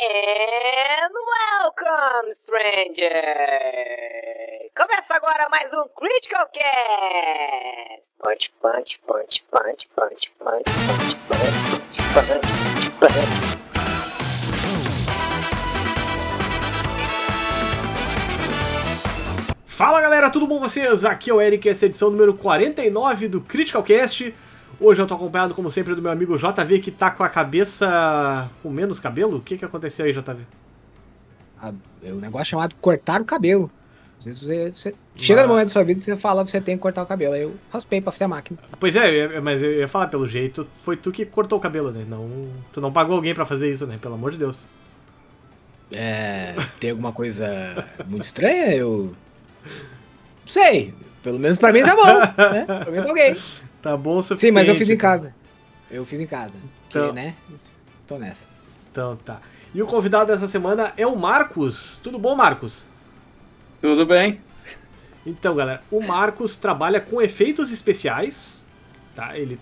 And welcome, stranger! Começa agora mais um Critical Cast! Punch, punch, punch, punch, punch, punch, punch, punch, punch. Fala galera, tudo bom com vocês? Aqui é o Eric, essa é a edição número 49 do Critical Cast. Hoje eu tô acompanhado, como sempre, do meu amigo JV, que tá com a cabeça com menos cabelo. O que que aconteceu aí, JV? Ah, É um negócio chamado cortar o cabelo. Às vezes você, você chega no momento da sua vida e você fala que você tem que cortar o cabelo. Aí eu raspei pra fazer a máquina. Pois é, mas eu ia falar pelo jeito, foi tu que cortou o cabelo, né? Não, tu não pagou alguém pra fazer isso, né? Pelo amor de Deus. É. Tem alguma coisa muito estranha? Eu. Não sei. Pelo menos pra mim tá bom. Né? Pelo menos alguém. Tá bom o Sim, suficiente. mas eu fiz em casa. Eu fiz em casa. Porque, Então- né? Tô nessa. Então tá. E o convidado dessa semana é o Marcos. Tudo bom, Marcos? Tudo bem? Então, galera, o Marcos trabalha com efeitos especiais, tá? Ele.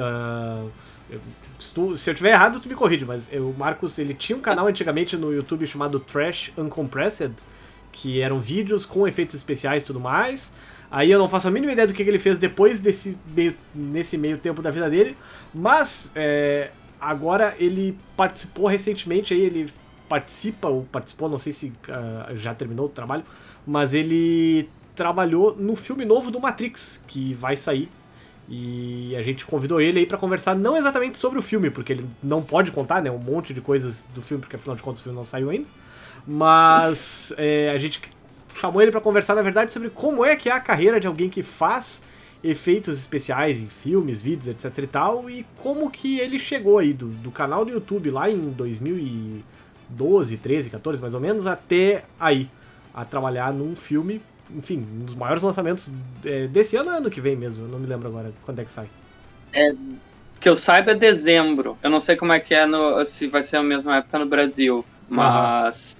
ah, eu- se, tu- se eu tiver errado, tu me corrige, mas eu- o Marcos ele tinha um canal antigamente no YouTube chamado Trash Uncompressed, que eram vídeos com efeitos especiais e tudo mais. Aí eu não faço a mínima ideia do que, que ele fez depois desse meio, nesse meio tempo da vida dele, mas é, agora ele participou recentemente, aí ele participa, ou participou, não sei se ah, já terminou o trabalho, mas ele trabalhou no filme novo do Matrix, que vai sair. E a gente convidou ele aí pra conversar não exatamente sobre o filme, porque ele não pode contar, né, um monte de coisas do filme, porque afinal de contas o filme não saiu ainda. Mas é, a gente chamou ele pra conversar, na verdade, sobre como é que é a carreira de alguém que faz efeitos especiais em filmes, vídeos, etc e tal, e como que ele chegou aí do, do canal do YouTube lá em 2012, 13, 14 mais ou menos, até aí, a trabalhar num filme, enfim, um dos maiores lançamentos é, desse ano ou ano que vem mesmo, eu não me lembro agora quando é que sai. Que eu saiba é dezembro. Eu não sei como é que é no, se vai ser a mesma época no Brasil, mas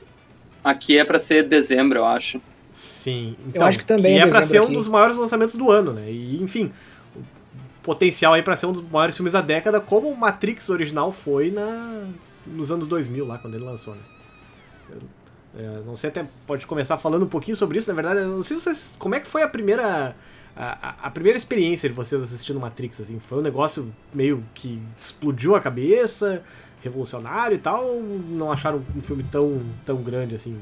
aqui é pra ser dezembro, eu acho. Sim, então, acho que também é é pra dezembro ser um aqui. dos maiores lançamentos do ano, né? E, enfim, o potencial aí pra ser um dos maiores filmes da década, como o Matrix original foi na, nos anos 2000, lá, quando ele lançou, né? Eu, é, não sei, até pode começar falando um pouquinho sobre isso, na verdade, eu não sei vocês, como é que foi a primeira... A, a- a primeira experiência de vocês assistindo Matrix, assim, foi um negócio meio que explodiu a cabeça, revolucionário e tal, ou não acharam um filme tão, tão grande assim?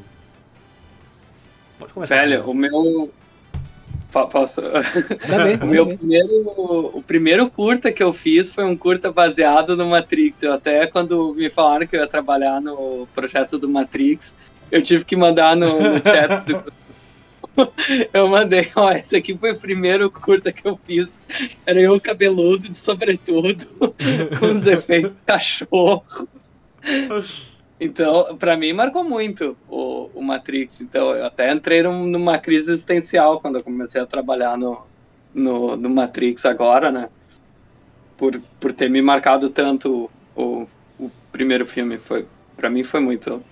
Pode começar. Velho, o meu. Bem, O meu bem. primeiro, o primeiro curta que eu fiz foi um curta baseado no Matrix. Eu até quando me falaram que eu ia trabalhar no projeto do Matrix, eu tive que mandar no, no chat do eu mandei, ó, esse aqui foi o primeiro curta que eu fiz. Era eu cabeludo, de sobretudo, com os efeitos cachorro. Então, pra mim, marcou muito o, o Matrix. Então, eu até entrei num- numa crise existencial quando eu comecei a trabalhar no, no, no Matrix agora, né? Por, por ter me marcado tanto o, o primeiro filme. Foi, pra mim foi muito.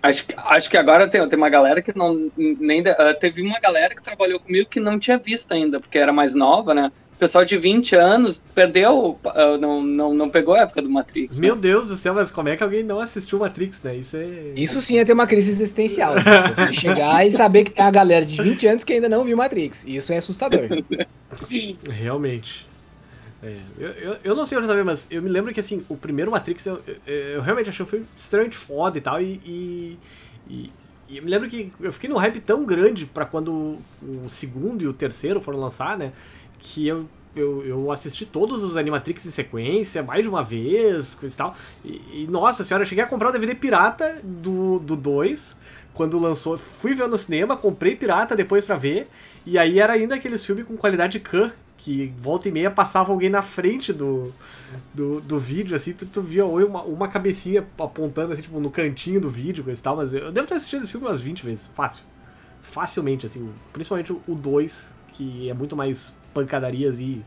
Acho, acho que agora tem, tem uma galera que não. Nem, teve uma galera que trabalhou comigo que não tinha visto ainda, porque era mais nova, né? O pessoal de 20 anos perdeu, ah, não, não, não pegou a época do Matrix. né? Meu Deus do céu, mas como é que alguém não assistiu Matrix, né? Isso é. Isso sim é ter uma crise existencial. Você chegar e saber que tem uma galera de 20 anos que ainda não viu Matrix. Isso é assustador. Realmente. É, eu, eu, eu não sei onde saber, mas eu me lembro que assim, o primeiro Matrix eu, eu, eu realmente achei um filme extremamente foda e tal, e, e, e- e eu me lembro que eu fiquei num hype tão grande pra quando o segundo e o terceiro foram lançar, né? Que eu, eu, eu assisti todos os Animatrix em sequência, mais de uma vez, coisa e tal. E, e, nossa senhora, eu cheguei a comprar o DVD pirata do 2 do dois, quando lançou. Fui ver no cinema, comprei pirata depois pra ver. E aí era ainda aqueles filmes com qualidade Khan, que volta e meia passava alguém na frente do, do, do vídeo, assim, tu, tu via uma, uma cabecinha apontando, assim, tipo, no cantinho do vídeo, coisa e tal, mas eu devo ter assistido esse filme umas 20 vezes, fácil. Facilmente, assim, principalmente o 2, que é muito mais pancadarias e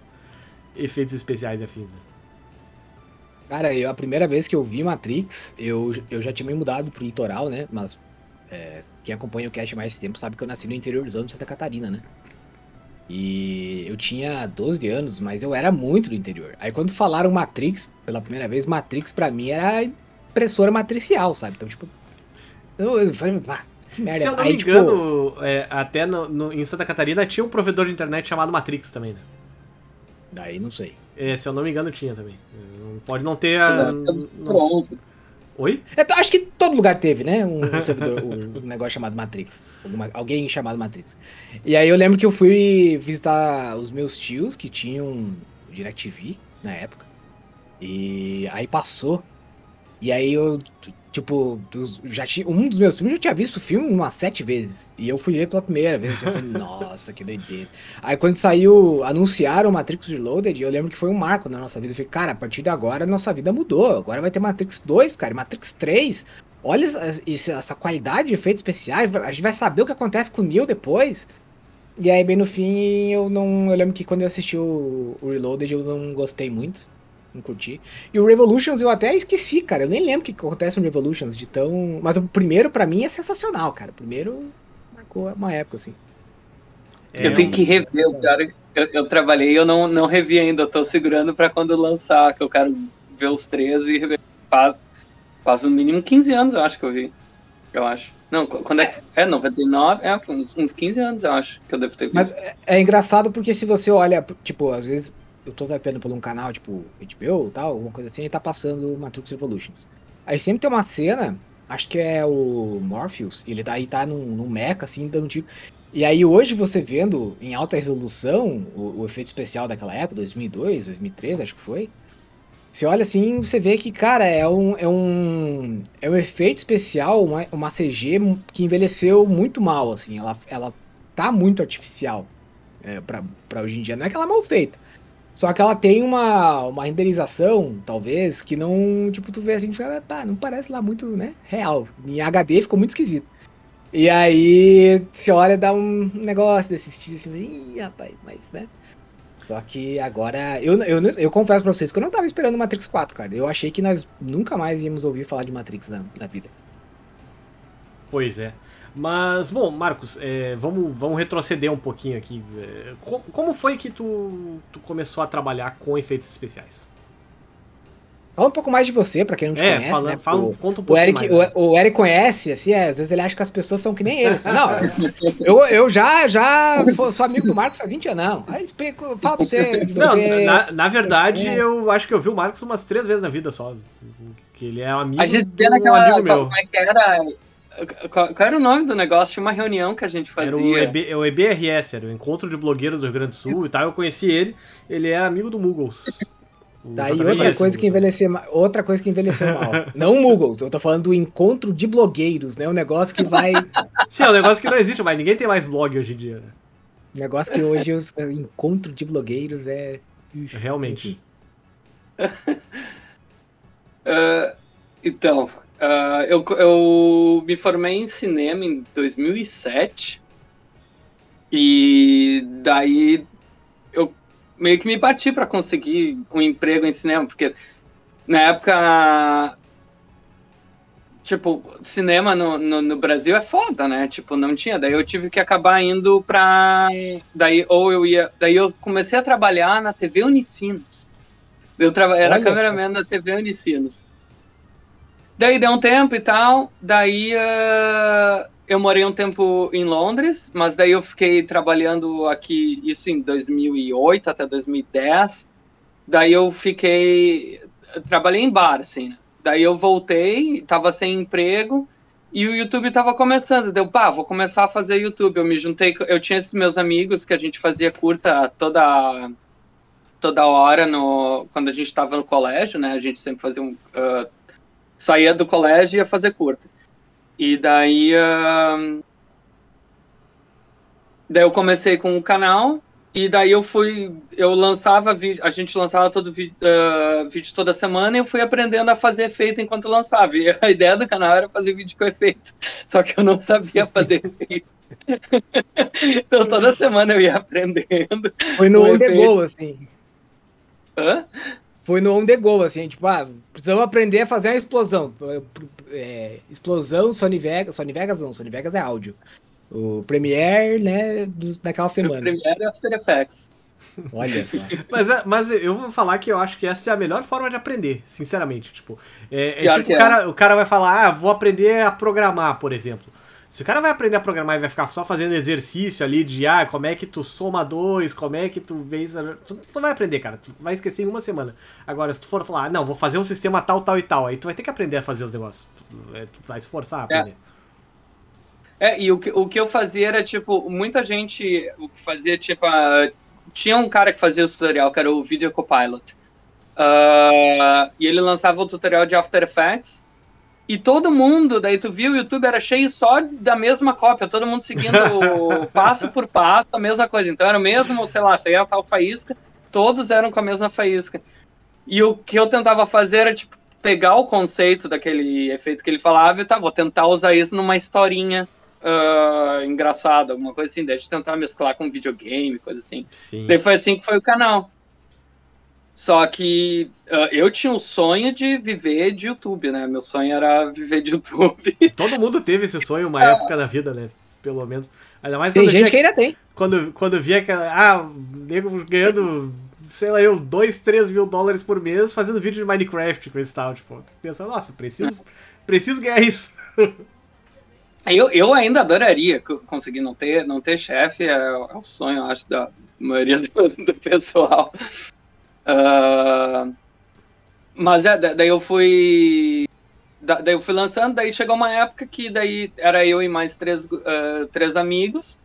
efeitos especiais afins. Né? Cara, eu, a primeira vez que eu vi Matrix, eu, eu já tinha me mudado pro litoral, né? Mas é, quem acompanha o cast mais tempo sabe que eu nasci no interiorzão de Santa Catarina, né? E eu tinha 12 anos, mas eu era muito do interior. Aí quando falaram Matrix, pela primeira vez, Matrix pra mim era impressora matricial, sabe? Então, tipo. Eu, eu falei, que merda. Se eu não Aí, me tipo, engano, é, até no- no- em Santa Catarina tinha um provedor de internet chamado Matrix também, né? Daí não sei. É, se eu não me engano, tinha também. Pode não ter a. Não-. Oi? É, acho que todo lugar teve, né? Um, um servidor, um, um negócio chamado Matrix. Alguma- alguém chamado Matrix. E aí eu lembro que eu fui visitar os meus tios que tinham DirecTV na época. E aí passou. E aí eu, tipo, já tinha, um dos meus primos já tinha visto o filme umas sete vezes. E eu fui ver pela primeira vez. Assim, eu falei, nossa, que doideira. Aí quando saiu, anunciaram o Matrix Reloaded, eu lembro que foi um marco na nossa vida. Eu falei, cara, a partir de agora nossa vida mudou. Agora vai ter Matrix 2, cara, Matrix 3. Olha essa, essa- essa qualidade de efeitos especiais. A gente vai saber o que acontece com o Neo depois. E aí, bem no fim, eu não. Eu lembro que quando eu assisti o, o Reloaded, eu não gostei muito. Não curti. E o Revolutions eu até esqueci, cara. Eu nem lembro o que acontece no Revolutions de tão. Mas o primeiro, pra mim, é sensacional, cara. O primeiro marcou uma época, assim. É, eu tenho que rever, o é que eu, eu trabalhei e eu não, não revi ainda, eu tô segurando pra quando lançar, que eu quero ver os três e rever. Faz, faz no mínimo 15 anos, eu acho que eu vi. Eu acho. Não, qu- quando é que. É, 99, é, uns, uns 15 anos, eu acho, que eu devo ter visto. Mas é, é engraçado porque se você olha, tipo, às vezes eu tô zapeando por um canal, tipo, HBO e tal, alguma coisa assim, e tá passando Matrix Revolutions. Aí sempre tem uma cena, acho que é o Morpheus, ele tá aí tá num, num mecha, assim, dando tiro. E aí hoje você vendo em alta resolução o, o efeito especial daquela época, 2002, 2003, acho que foi. Você olha assim, você vê que, cara, é um, é um, é um efeito especial, uma, uma CG que envelheceu muito mal, assim, ela, ela tá muito artificial é, pra hoje em dia. Não é que ela é mal feita, só que ela tem uma, uma renderização, talvez, que não, tipo, tu vê assim, fala, pá, não parece lá muito, né, real. Em HD ficou muito esquisito. E aí, você olha, dá um negócio desse estilo assim, ih, rapaz, mas, né? Só que agora, eu, eu, eu confesso pra vocês que eu não tava esperando Matrix 4, cara. Eu achei que nós nunca mais íamos ouvir falar de Matrix na, na vida. Pois é. Mas, bom, Marcos, é, vamos, vamos retroceder um pouquinho aqui. É, co- como foi que tu, tu começou a trabalhar com efeitos especiais? Fala um pouco mais de você, pra quem não te é, conhece, fala, né? fala, O- conta um O pouco Eric, mais. o, o Eric conhece, assim, é, às vezes ele acha que as pessoas são que nem ele. Assim, não, eu, eu já, já sou amigo do Marcos faz 20 anos, não. Aí explico, fala pra você, de Não, você. na, na verdade, eu acho que eu vi o Marcos umas três vezes na vida só. Que ele é um amigo A gente de vê um naquela. amigo meu. Como é que era? Qual, qual era o nome do negócio? Tinha uma reunião que a gente Era o, fazia. EB, é o EBRS, era o Encontro de Blogueiros do Rio Grande do Sul e tal. Eu conheci ele, ele é amigo do Muggles. Tá JVS, outra coisa que Muggles. envelheceu outra coisa que envelheceu mal. Não o Muggles, eu tô falando do encontro de blogueiros, né? Um negócio que vai. Sim, é um negócio que não existe mais. Ninguém tem mais blog hoje em dia, né? um negócio que hoje os encontro de blogueiros é. Realmente. Ah, então, ah, eu, eu me formei em cinema em 2007 e daí eu meio que me bati para conseguir um emprego em cinema, porque na época, tipo, cinema no, no, no Brasil é foda, né? Tipo, não tinha. Daí eu tive que acabar indo pra. Daí, ou eu ia. Daí eu comecei a trabalhar na TV Unicinos. Eu traba... Era Olha cameraman na TV Unicinos. Daí deu um tempo e tal. Daí ah, eu morei um tempo em Londres, mas daí eu fiquei trabalhando aqui, isso em 2008 até 2010. Daí eu fiquei. Trabalhei em bar, assim. né? Daí eu voltei, tava sem emprego. E o YouTube tava começando, deu, pá, vou começar a fazer YouTube. Eu me juntei, eu tinha esses meus amigos que a gente fazia curta toda toda hora no quando a gente estava no colégio, né? A gente sempre fazia um ah, saía do colégio e ia fazer curta. E daí ah, daí eu comecei com o canal e daí eu fui eu lançava vídeo, a gente lançava todo vi- ah, vídeo toda semana e eu fui aprendendo a fazer efeito enquanto lançava. E a ideia do canal era fazer vídeo com efeito, só que eu não sabia fazer efeito. então toda semana eu ia aprendendo. Foi no on the go, assim. Hã? Foi no on the go, assim, tipo, ah, precisamos aprender a fazer uma explosão. É, explosão Sony Vegas, Sony Vegas não, Sony Vegas é áudio. O Premiere, né, do- daquela O semana. Premiere e After Effects. Olha só. Mas, é- mas eu vou falar que eu acho que essa é a melhor forma de aprender, sinceramente. Tipo, é, é tipo o é. cara, o cara vai falar, ah, vou aprender a programar, por exemplo. Se o cara vai aprender a programar e vai ficar só fazendo exercício ali de, ah, como é que tu soma dois, como é que tu vê isso, tu não vai aprender, cara. Tu vai esquecer em uma semana. Agora, se tu for falar, ah, não, vou fazer um sistema tal, tal e tal, aí tu vai ter que aprender a fazer os negócios. Tu, é, tu vai se forçar a aprender. É, e o que, o que eu fazia era, tipo, muita gente o que fazia, tipo, tinha um cara que fazia o tutorial, que era o Video Copilot. Ah, e ele lançava o tutorial de After Effects. E todo mundo, daí tu viu, o YouTube era cheio só da mesma cópia, todo mundo seguindo passo por passo, a mesma coisa. Então era o mesmo, sei lá, você ia tal faísca, todos eram com a mesma faísca. E o que eu tentava fazer era, tipo, pegar o conceito daquele efeito que ele falava e tá, vou tentar usar isso numa historinha ah, engraçada, alguma coisa assim, deixa eu tentar mesclar com videogame, coisa assim. Sim. Daí foi assim que foi o canal. Só que ah, eu tinha o sonho de viver de YouTube, né? Meu sonho era viver de YouTube. Todo mundo teve esse sonho uma época da vida, né? Pelo menos. Ainda mais Tem quando gente via que ainda tem. quando, quando via que, ah, o nego ganhando, sei lá, eu, 2, 3 mil dólares por mês fazendo vídeo de Minecraft com esse tal, tipo, tu pensa, nossa, preciso, preciso ganhar isso. Eu, eu ainda adoraria co- conseguir não ter, não ter chefe, é, é o sonho, eu acho, da maioria do, do pessoal. Ah, mas é, da- daí eu fui. da- Daí eu fui lançando, daí chegou uma época que daí era eu e mais três, ah, três amigos.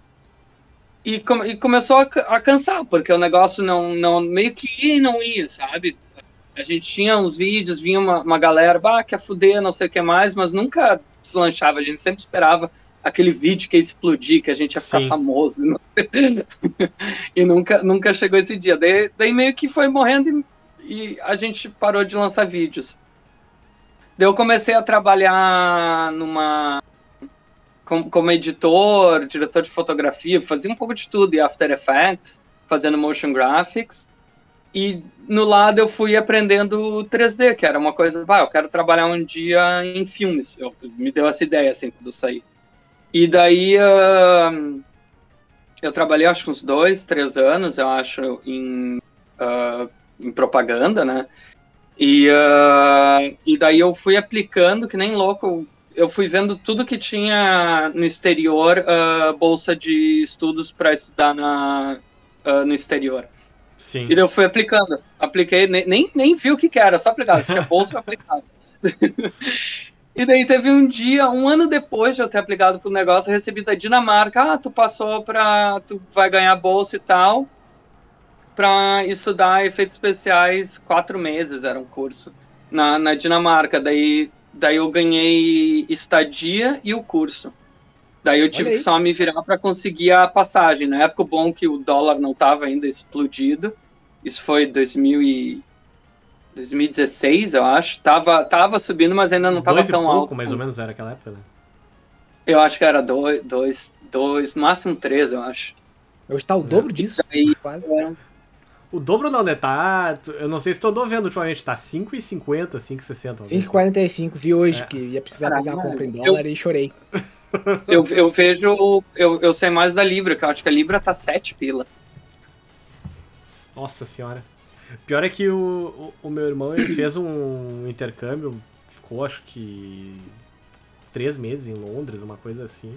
E, come- e começou a, a cansar, porque o negócio não, não meio que ia e não ia, sabe? A gente tinha uns vídeos, vinha uma, uma galera, bah, quer fuder, não sei o que mais, mas nunca deslanchava, a gente sempre esperava aquele vídeo que ia explodir, que a gente ia ficar Sim. famoso. e nunca, nunca chegou esse dia. Daí, daí meio que foi morrendo e, e a gente parou de lançar vídeos. Daí eu comecei a trabalhar numa. Como, como editor, diretor de fotografia, fazia um pouco de tudo, e After Effects, fazendo motion graphics. E no lado eu fui aprendendo 3D, que era uma coisa, bah, eu quero trabalhar um dia em filmes. Eu, me deu essa ideia assim quando eu saí. E daí ah, eu trabalhei acho que uns dois, três anos, eu acho, em, ah, em propaganda, né? E, ah, e daí eu fui aplicando, que nem louco, eu fui vendo tudo que tinha no exterior, bolsa de estudos para estudar na, no exterior. Sim. E daí eu fui aplicando. Apliquei, nem, nem, nem vi o que, que era, só aplicava. Se tinha bolsa, eu aplicava. e daí teve um dia, um ano depois de eu ter aplicado pro negócio, eu recebi da Dinamarca, ah, tu passou pra. tu vai ganhar bolsa e tal, pra estudar efeitos especiais quatro meses, era um curso, na, na Dinamarca. Daí, daí eu ganhei estadia e o curso. Daí eu tive que só me virar para conseguir a passagem. Na época, o bom é que o dólar não estava ainda explodido. Isso foi 2000 e... 2016, eu acho. Tava, tava subindo, mas ainda não estava Dois e tão pouco, alto. mais ou menos, era aquela época, né? Eu acho que era dois, dois, dois máximo três, eu acho. Hoje tá o dobro disso. Daí, Quase. O dobro não, né? Tá. Eu não sei se andou vendo ultimamente, tá 5,50, 5,60. alguma coisa assim. 5,45 vi hoje, É. que ia precisar fazer uma compra em dólar e chorei. eu, eu vejo. Eu, eu sei mais da Libra, que eu acho que a Libra tá 7 pila. Nossa senhora. Pior é que o, o, o meu irmão ele fez um intercâmbio, ficou acho que três meses em Londres, uma coisa assim.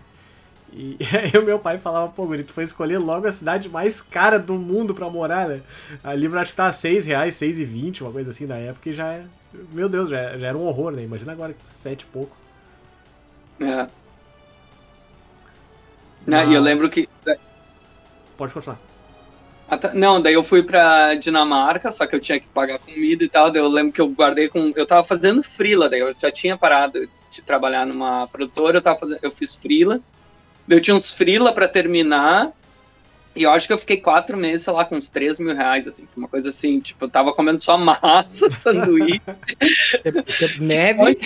E aí o meu pai falava, pô, Guri, tu foi escolher logo a cidade mais cara do mundo pra morar, né? A Libra acho que tava 6 reais, 6,20, uma coisa assim na época, e já é. Meu Deus, já, já era um horror, né? Imagina agora que tá 7 e pouco. É. Né, E eu Mas- lembro que Pode continuar. Não, daí eu fui pra Dinamarca, só que eu tinha que pagar comida e tal. Daí eu lembro que eu guardei com. Eu tava fazendo frila, daí eu já tinha parado de trabalhar numa produtora, eu tava fazendo. Eu fiz frila. Eu tinha uns frila pra terminar. E eu acho que eu fiquei quatro meses, sei lá, com uns 3 mil reais, assim. Foi uma coisa assim, tipo, eu tava comendo só massa, sanduíche. Neve.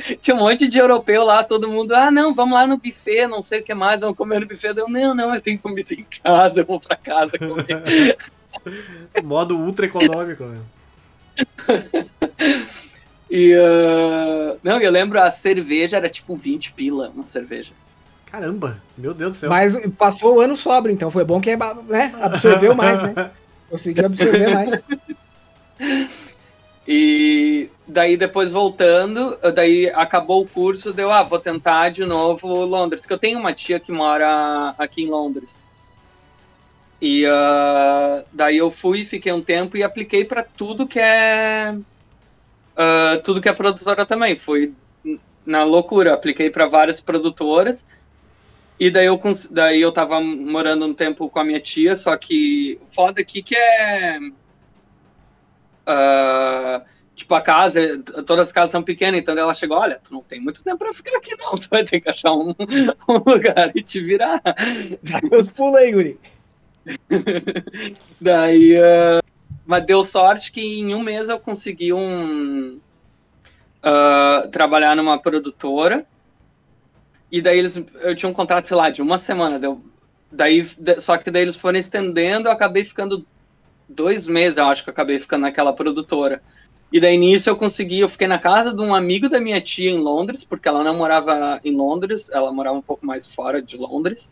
Tinha um monte de europeu lá, todo mundo, ah, não, vamos lá no buffet, não sei o que mais, vamos comer no buffet. Eu, não, não, eu tenho comida em casa, eu vou pra casa comer. Modo ultra econômico, né? E, ah, não, eu lembro a cerveja era tipo 20 pila, uma cerveja. Caramba, meu Deus do céu. Mas passou o ano sóbrio, então foi bom que né, absorveu mais, né? Conseguiu absorver mais. E daí depois voltando, daí acabou o curso, deu, ah, vou tentar de novo Londres, que eu tenho uma tia que mora aqui em Londres. E uh, daí eu fui, fiquei um tempo e apliquei para tudo que é uh, tudo que é produtora também. Fui na loucura, apliquei para várias produtoras. E daí eu daí eu tava morando um tempo com a minha tia, só que foda aqui que é uh, tipo, a casa, todas as casas são pequenas, então ela chegou, olha, tu não tem muito tempo pra ficar aqui não, tu vai ter que achar um, um lugar e te virar. Meus pulos aí, guri. Daí, uh, mas deu sorte que em um mês eu consegui um uh, trabalhar numa produtora, e daí eles, eu tinha um contrato, sei lá, de uma semana, deu, daí, só que daí eles foram estendendo, eu acabei ficando dois meses, eu acho que eu acabei ficando naquela produtora. E daí nisso eu consegui, eu fiquei na casa de um amigo da minha tia em Londres, porque ela não morava em Londres, ela morava um pouco mais fora de Londres.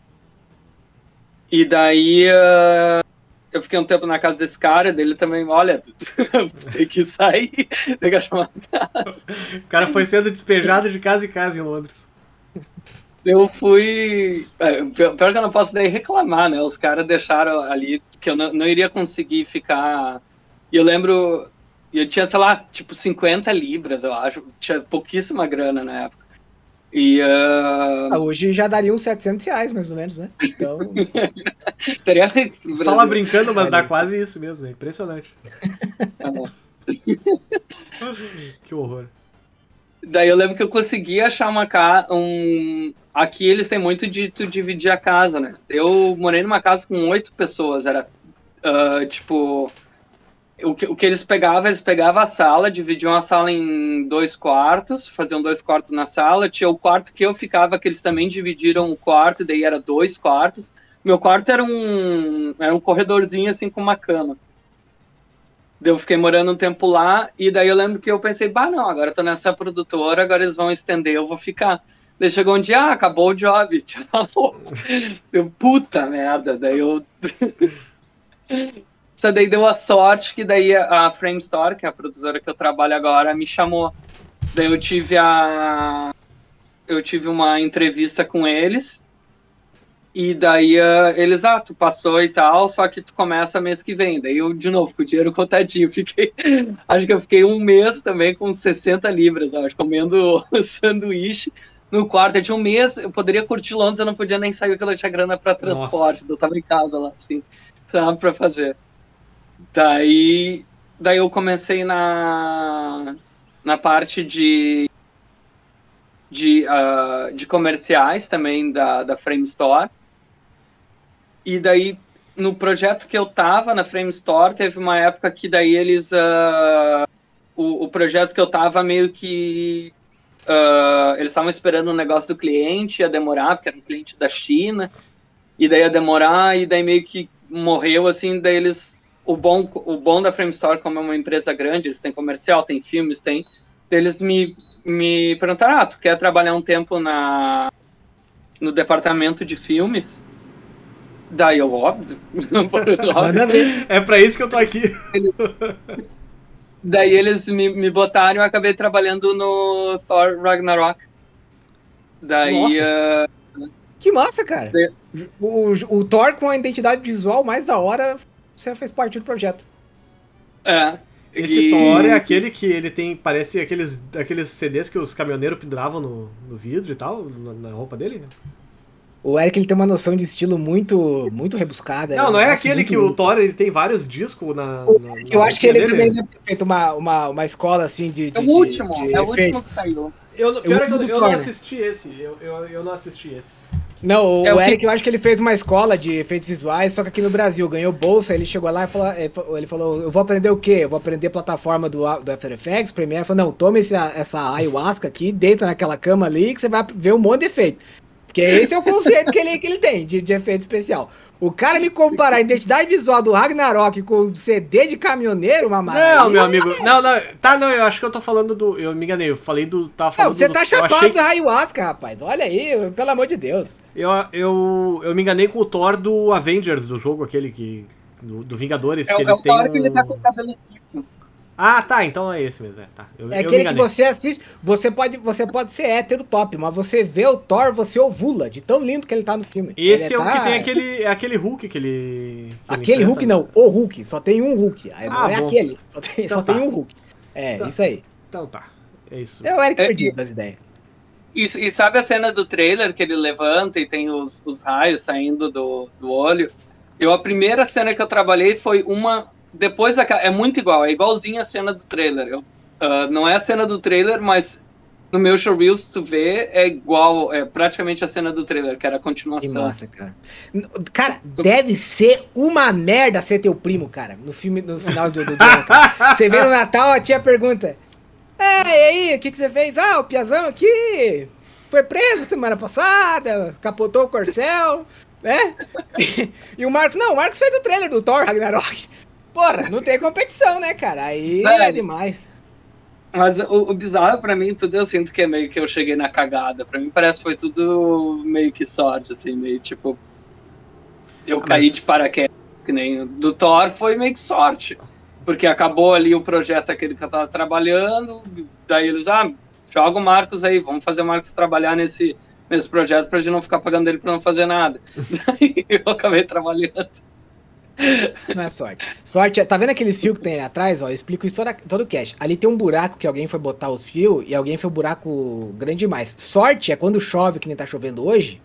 E daí uh, eu fiquei um tempo na casa desse cara, dele também, olha, tem que sair, tem que achar uma casa. O cara foi sendo despejado de casa em casa em Londres. Eu fui. É, pior que eu não posso daí reclamar, né? Os caras deixaram ali que eu não, não iria conseguir ficar. E eu lembro, eu tinha, sei lá, tipo 50 libras, eu acho. Tinha pouquíssima grana na época. E. Uh... Ah, hoje já daria uns 700 reais, mais ou menos, né? Então. Teria. Fala brincando, mas dá quase isso mesmo, é impressionante. que horror. Daí eu lembro que eu consegui achar uma casa. Um... Aqui eles têm muito de tu dividir a casa, né? Eu morei numa casa com oito pessoas. Era uh, tipo. O que, o que eles pegavam, eles pegavam a sala, dividiam a sala em dois quartos, faziam dois quartos na sala. Tinha o quarto que eu ficava, que eles também dividiram o quarto, daí era dois quartos. Meu quarto era um, era um corredorzinho assim com uma cama. Eu fiquei morando um tempo lá, e daí eu lembro que eu pensei, bah, não, agora eu tô nessa produtora, agora eles vão estender, eu vou ficar. Daí chegou um dia, ah, acabou o job, tchau. Eu, puta merda, daí eu. Só daí deu a sorte que daí a Frame Store, que é a produtora que eu trabalho agora, me chamou. Daí eu tive a. Eu tive uma entrevista com eles, e daí uh, eles, ah, tu passou e tal, só que tu começa mês que vem. Daí eu, de novo, com o dinheiro contadinho, fiquei. acho que eu fiquei um mês também com 60 libras, acho, comendo sanduíche no quarto. Eu tinha um mês, eu poderia curtir Londres, eu não podia nem sair porque eu não tinha grana para transporte. Nossa. Eu tava em casa lá, assim, sabe, pra fazer. Daí, daí eu comecei na, na parte de, de, uh, de comerciais também da, da Frame Store. E daí, no projeto que eu tava na Frame Store, teve uma época que daí eles. Uh, o, o, projeto que eu tava meio que. Uh, eles estavam esperando um negócio do cliente, ia demorar, porque era um cliente da China, e daí ia demorar, e daí meio que morreu, assim, daí eles. O bom, o bom da Frame Store, como é uma empresa grande, eles têm comercial, tem filmes, tem. Eles me, me perguntaram: ah, tu quer trabalhar um tempo na, no departamento de filmes? Daí eu, óbvio. Ver. É pra isso que eu tô aqui. Daí eles me, me botaram e eu acabei trabalhando no Thor Ragnarok. Daí. Uh... Que massa, cara! O, o Thor com a identidade visual mais da hora, você fez parte do projeto. É. Esse e... Thor é aquele que ele tem, parece aqueles, aqueles CDs que os caminhoneiros penduravam no, no vidro e tal, na, na roupa dele, né? O Eric ele tem uma noção de estilo muito muito rebuscada. Não, não é aquele que o Thor ele tem vários discos na. na eu acho que ele dele. também deve ter feito uma, uma, uma escola assim de. de é o último, de, de é o último que saiu. Eu, pior é que eu, eu não assisti esse. Eu, eu, eu não assisti esse. Não, o, é o Eric, que... eu acho que ele fez uma escola de efeitos visuais, só que aqui no Brasil ganhou bolsa, ele chegou lá e falou, ele falou, eu vou aprender o quê? Eu vou aprender a plataforma do, do After Effects, Premiere, falou, não, toma esse, essa ayahuasca aqui, deita naquela cama ali, que você vai ver um monte de efeito. Porque esse é o conceito que ele, que ele tem de, de efeito especial. O cara me comparar a identidade visual do Ragnarok com o CD de caminhoneiro, uma maravilha. Não, meu amigo. Não, não. Tá, não, eu acho que eu tô falando do. Eu me enganei, eu falei do. Tava falando Não, você do, tá eu chapado achei do ayahuasca, rapaz. Olha aí, pelo amor de Deus. Eu, eu, eu me enganei com o Thor do Avengers, do jogo aquele que. Do, do Vingadores, É, que o- ele é o tem. Thor que ele tá um- com o cabelo. Ah, tá, então é esse mesmo. É, tá. Eu, É aquele que você assiste, você pode, você pode ser hétero top, mas você vê o Thor, você ovula, de tão lindo que ele tá no filme. Esse Ele é o que tá- tem aquele, é aquele Hulk que ele. que ele Aquele enfrenta. Hulk não, o Hulk, só tem um Hulk. Aí Ah, não é bom. aquele, só tem, Então só tá. tem um Hulk. É, Tá. isso aí. Então tá. É isso. É o Eric É, perdido e- das ideias. E, e sabe a cena do trailer que ele levanta e tem os, os raios saindo do, do olho? Eu, a primeira cena que eu trabalhei foi uma. Depois daquela. É muito igual, é igualzinha a cena do trailer. Eu, ah, não é a cena do trailer, mas no meu showreel, se tu vê, é igual, é praticamente a cena do trailer, que era a Que continuação. massa, cara. Cara, deve ser uma merda ser teu primo, cara, no filme, no final do, do cara. Você vê no Natal, a tia pergunta: É, e aí, o que, que você fez? Ah, o Piazão aqui foi preso semana passada, capotou o Corcel, né? E, o Marcos, não, o Marcos fez o trailer do Thor Ragnarok. Porra, não tem competição, né, cara? Aí é Velho. demais. Mas o, o bizarro pra mim, tudo eu sinto que é meio que eu cheguei na cagada. Pra mim parece que foi tudo meio que sorte, assim, meio tipo. Eu Ah, caí mas- de paraquedas, que nem o do Thor foi meio que sorte. Porque acabou ali o projeto aquele que eu tava trabalhando, daí eles, ah, joga o Marcos aí, vamos fazer o Marcos trabalhar nesse, nesse projeto pra gente não ficar pagando ele pra não fazer nada. Daí eu acabei trabalhando. Isso não é sorte. Sorte é. Tá vendo aquele fio que tem ali atrás? Ó, eu explico isso toda, todo o cast. Ali tem um buraco que alguém foi botar os fios e alguém foi um buraco grande demais. Sorte é quando chove, que nem tá chovendo hoje,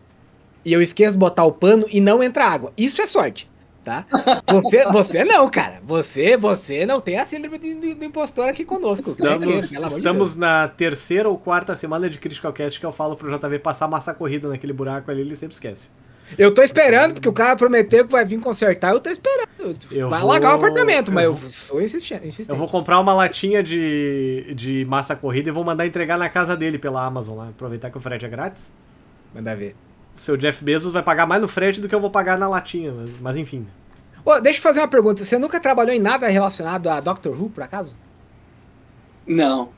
e eu esqueço de botar o pano e não entra água. Isso é sorte. Tá? Você, você não, cara. Você, você não tem a síndrome do, impostor aqui conosco. Estamos, de estamos Deus. na terceira ou quarta semana de Critical Cast que eu falo pro JV passar massa corrida naquele buraco ali, ele sempre esquece. Eu tô esperando, porque o cara prometeu que vai vir consertar, eu tô esperando. Eu vai vou- alagar o apartamento, eu mas eu vou- sou insisti- insistente. Eu vou comprar uma latinha de, de massa corrida e vou mandar entregar na casa dele pela Amazon lá. Aproveitar que o frete é grátis. Manda ver. Seu Jeff Bezos vai pagar mais no frete do que eu vou pagar na latinha, mas, mas enfim. Ô, deixa eu fazer uma pergunta. Você nunca trabalhou em nada relacionado a Doctor Who, por acaso? Não.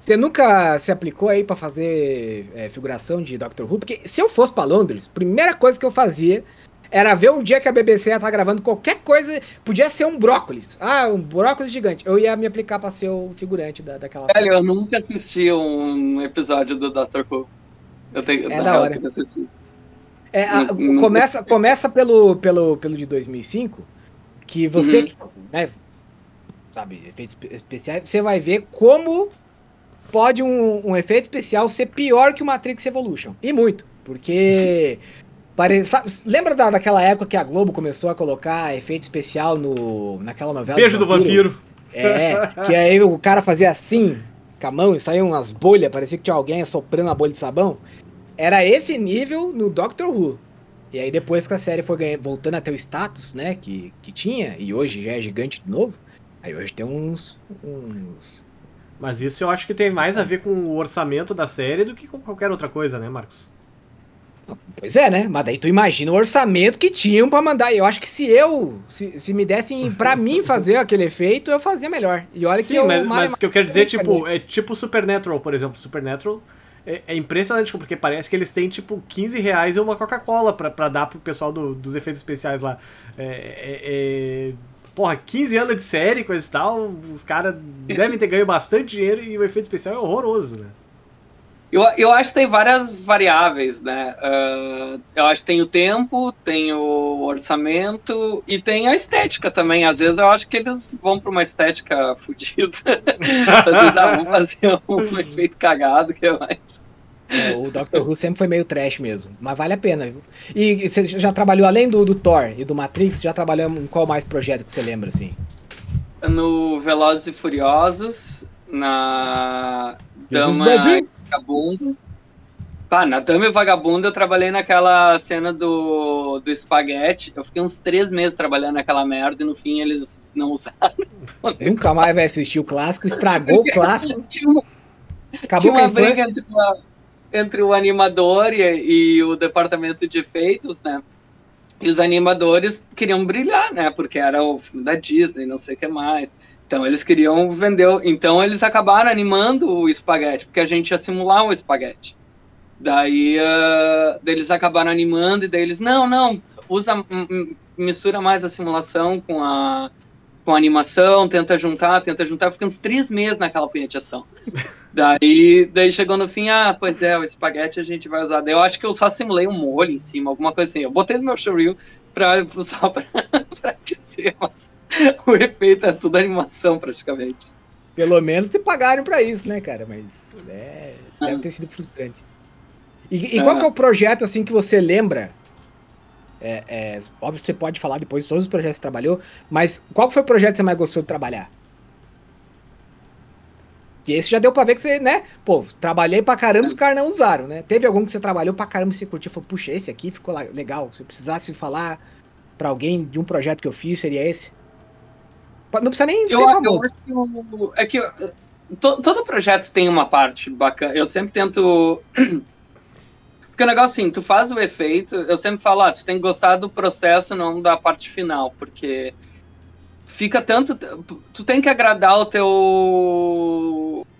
Você nunca se aplicou aí pra fazer é, figuração de Doctor Who? Porque se eu fosse pra Londres, primeira coisa que eu fazia era ver um dia que a BBC ia estar gravando qualquer coisa, podia ser um brócolis. Ah, um brócolis gigante. Eu ia me aplicar pra ser o figurante da, daquela Velho, eu nunca assisti um episódio do Doctor Who. Eu tenho, É da hora. É, a- Não- não- começa começa pelo, pelo, pelo de 2005, que você, Uhum. né, sabe, efeitos espe- especiais, você vai ver como pode um, um efeito especial ser pior que o Matrix Evolution. E muito, porque... pare- sabe- lembra da, daquela época que a Globo começou a colocar efeito especial no, naquela novela Beijo do vampiro. É, que aí o cara fazia assim, com a mão, e saíam umas bolhas, parecia que tinha alguém assoprando uma bolha de sabão. Era esse nível no Doctor Who. E aí depois que a série foi ganha- voltando a ter o status, né, que, que tinha, e hoje já é gigante de novo, aí hoje tem uns... uns... Mas isso eu acho que tem mais a ver com o orçamento da série do que com qualquer outra coisa, né, Marcos? Pois é, né? Mas daí tu imagina o orçamento que tinham pra mandar. E eu acho que se eu, se, se me dessem pra mim fazer aquele efeito, eu fazia melhor. E olha que Sim, eu... mas, mas o que eu quero dizer, mal- tipo, é tipo Supernatural, por exemplo. Supernatural é, é impressionante, porque parece que eles têm, tipo, 15 reais e uma Coca-Cola pra, pra dar pro pessoal do- dos efeitos especiais lá. É, é- é- Porra, 15 anos de série, coisa e tal, os caras devem ter ganho bastante dinheiro e o efeito especial é horroroso, né? Eu, eu acho que tem várias variáveis, né? Ah, eu acho que tem o tempo, tem o orçamento e tem a estética também. Às vezes eu acho que eles vão para uma estética fodida. Às vezes ah, vão fazer um efeito cagado que é mais. É, o Doctor Who sempre foi meio trash mesmo, mas vale a pena. viu? E, e você já trabalhou além do, do Thor e do Matrix, já trabalhou em qual mais projeto que você lembra assim? No Velozes e Furiosos, na Jesus Dama Brasil. e Vagabundo. Pá, na Dama e Vagabundo eu trabalhei naquela cena do, do espaguete. Eu fiquei uns três meses trabalhando naquela merda e no fim eles não usaram. Nunca mais vai assistir o clássico, estragou o clássico, acabou tinha com a uma briga infância. entre uma, entre o animador e, e o departamento de efeitos, né? E os animadores queriam brilhar, né? Porque era o filme da Disney, não sei o que mais. Então eles queriam vender. Então eles acabaram animando o espaguete, porque a gente ia simular um espaguete. Daí uh, eles acabaram animando e daí eles, não, não, usa, mistura mais a simulação com a, com animação, tenta juntar, tenta juntar, fica uns três meses naquela punhetação. daí, daí chegou no fim, ah, pois é, o espaguete a gente vai usar. Daí eu acho que eu só simulei um molho em cima, alguma coisa assim. Eu botei no meu showreel pra, só pra, pra dizer, mas o efeito é tudo animação praticamente. Pelo menos te pagaram pra isso, né, cara? Mas é, deve ter sido frustrante. E, e qual é. que é o projeto, assim, que você lembra? É, é, óbvio que você pode falar depois de todos os projetos que você trabalhou, mas qual foi o projeto que você mais gostou de trabalhar? Que esse já deu pra ver que você, né? Pô, trabalhei pra caramba, os caras não usaram, né? Teve algum que você trabalhou pra caramba e você curtiu? Falou, puxa, esse aqui ficou legal. Se eu precisasse falar pra alguém de um projeto que eu fiz, seria esse? Não precisa nem eu, ser famoso. Eu acho que, é que to, todo projeto tem uma parte bacana. Eu sempre tento Porque o negócio assim, tu faz o efeito, eu sempre falo, ah, tu tem que gostar do processo, não da parte final, porque fica tanto. Tu tem que agradar o teu.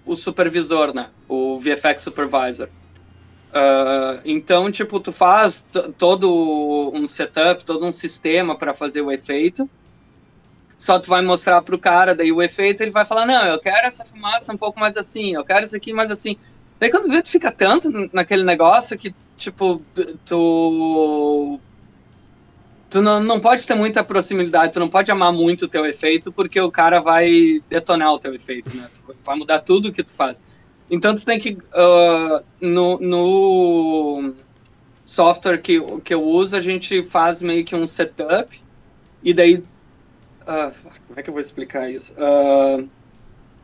o supervisor, né? O VFX supervisor. Uh, então, tipo, tu faz todo um setup, todo um sistema para fazer o efeito. Só tu vai mostrar pro cara, daí o efeito ele vai falar: Não, eu quero essa fumaça um pouco mais assim, eu quero isso aqui mais assim. Daí quando vê, tu fica tanto naquele negócio que tipo, tu. Tu não, não pode ter muita proximidade, tu não pode amar muito o teu efeito, porque o cara vai detonar o teu efeito, né? Tu vai mudar tudo que tu faz. Então tu tem que. Uh, no, no software que, que eu uso, a gente faz meio que um setup, e daí. Uh, como é que eu vou explicar isso? Uh,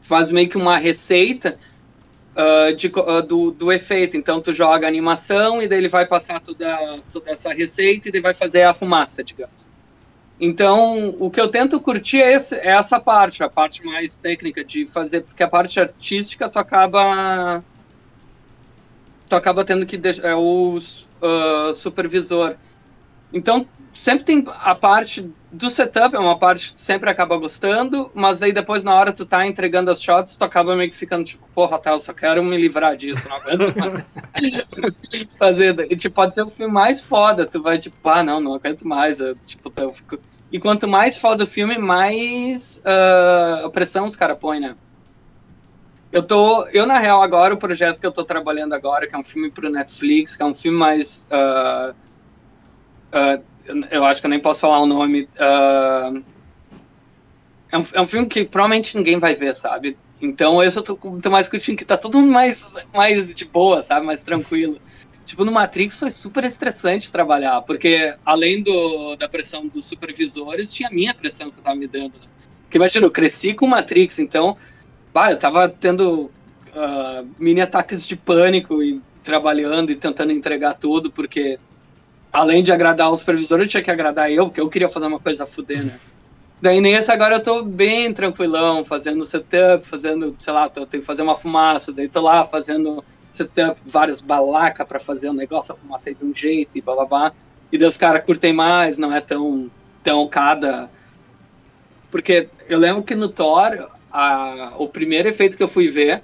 faz meio que uma receita uh, de, uh, do, do efeito. Então, tu joga a animação e daí ele vai passar toda, toda essa receita e daí vai fazer a fumaça, digamos. Então, o que eu tento curtir é, esse, é, essa parte, a parte mais técnica de fazer, porque a parte artística tu acaba tu acaba tendo que deixar é o uh, supervisor. Então, sempre tem a parte do setup, é uma parte que tu sempre acaba gostando, mas aí depois na hora tu tá entregando as shots, tu acaba meio que ficando tipo, porra, tá, eu só quero me livrar disso, não aguento mais fazer. E tipo, pode ter o filme mais foda, tu vai tipo, ah, não, não aguento mais, eu, tipo, eu fico... E quanto mais foda o filme, mais uh, pressão os caras põem, né? Eu tô, eu na real agora, o projeto que eu tô trabalhando agora, que é um filme pro Netflix, que é um filme mais... Uh, uh, eu acho que eu nem posso falar o nome. Uh, é, um, é um filme que provavelmente ninguém vai ver, sabe? Então eu só tô, tô mais curtindo que tá tudo mais, mais de boa, sabe? Mais tranquilo. Tipo, no Matrix foi super estressante trabalhar, porque além do, da pressão dos supervisores, tinha a minha pressão que eu tava me dando, né? Porque imagina, eu cresci com Matrix, então, bah, eu tava tendo uh, mini ataques de pânico e trabalhando e tentando entregar tudo, porque além de agradar os supervisores, tinha que agradar eu, porque eu queria fazer uma coisa a fuder, né? Daí nesse agora eu tô bem tranquilão, fazendo setup, fazendo, sei lá, eu tenho que fazer uma fumaça, daí tô lá fazendo setup, várias balacas para fazer o um negócio, a fumaça aí de um jeito e blá blá blá. E daí os caras curtem mais, não é tão, tão cada. Porque eu lembro que no Thor, a, o primeiro efeito que eu fui ver,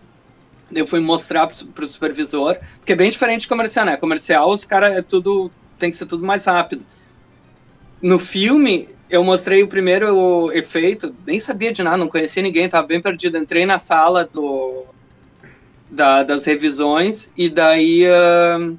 eu fui mostrar pro, pro supervisor, porque é bem diferente de comercial, né? Comercial, os caras é tudo tem que ser tudo mais rápido. No filme, eu mostrei o primeiro efeito, nem sabia de nada, não conhecia ninguém, tava bem perdido. Entrei na sala do, da, das revisões e daí. Uh,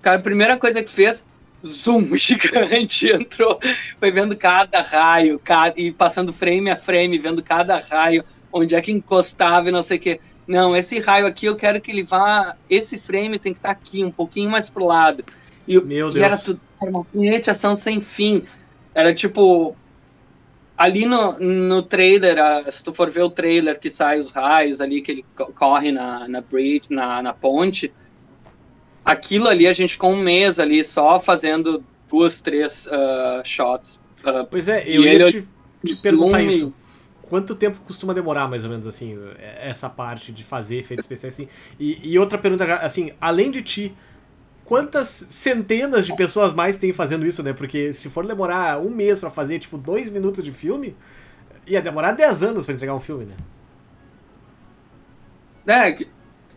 cara, a primeira coisa que fez, zoom gigante, entrou, foi vendo cada raio, cada, e passando frame a frame, vendo cada raio, onde é que encostava e não sei o que. Não, esse raio aqui eu quero que ele vá. Esse frame tem que estar tá aqui, um pouquinho mais pro lado. E, Meu Deus. era tudo. Era uma punhetação sem fim. Era tipo. Ali no, no trailer, se tu for ver o trailer que sai os raios ali, que ele corre na, na bridge, na, na ponte, aquilo ali a gente ficou um mês ali só fazendo duas, três uh, shots. Uh, pois é, eu ia ele, te, te perguntar isso quanto tempo costuma demorar, mais ou menos, assim, essa parte de fazer efeitos especiais, assim? E, e outra pergunta, assim, além de ti, quantas centenas de pessoas mais tem fazendo isso, né? Porque se for demorar um mês para fazer, tipo, dois minutos de filme, ia demorar 10 anos para entregar um filme, né? É, que,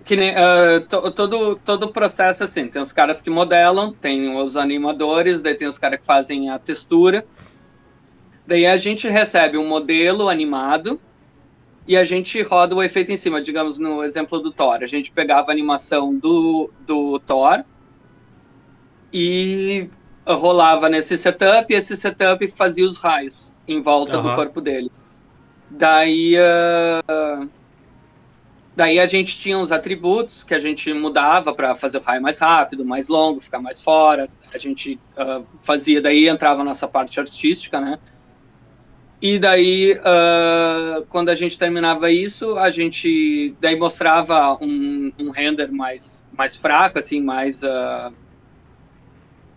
que nem, uh, to, todo, todo o processo, assim, tem os caras que modelam, tem os animadores, daí tem os caras que fazem a textura, daí a gente recebe um modelo animado e a gente roda o efeito em cima, digamos, no exemplo do Thor, a gente pegava a animação do, do Thor e rolava nesse setup, e esse setup fazia os raios em volta uhum. do corpo dele. Daí... Uh, Daí a gente tinha os atributos que a gente mudava para fazer o raio mais rápido, mais longo, ficar mais fora. A gente uh, fazia, daí entrava a nossa parte artística, né? E daí, uh, quando a gente terminava isso, a gente daí mostrava um, um render mais, mais fraco, assim, mais. Uh,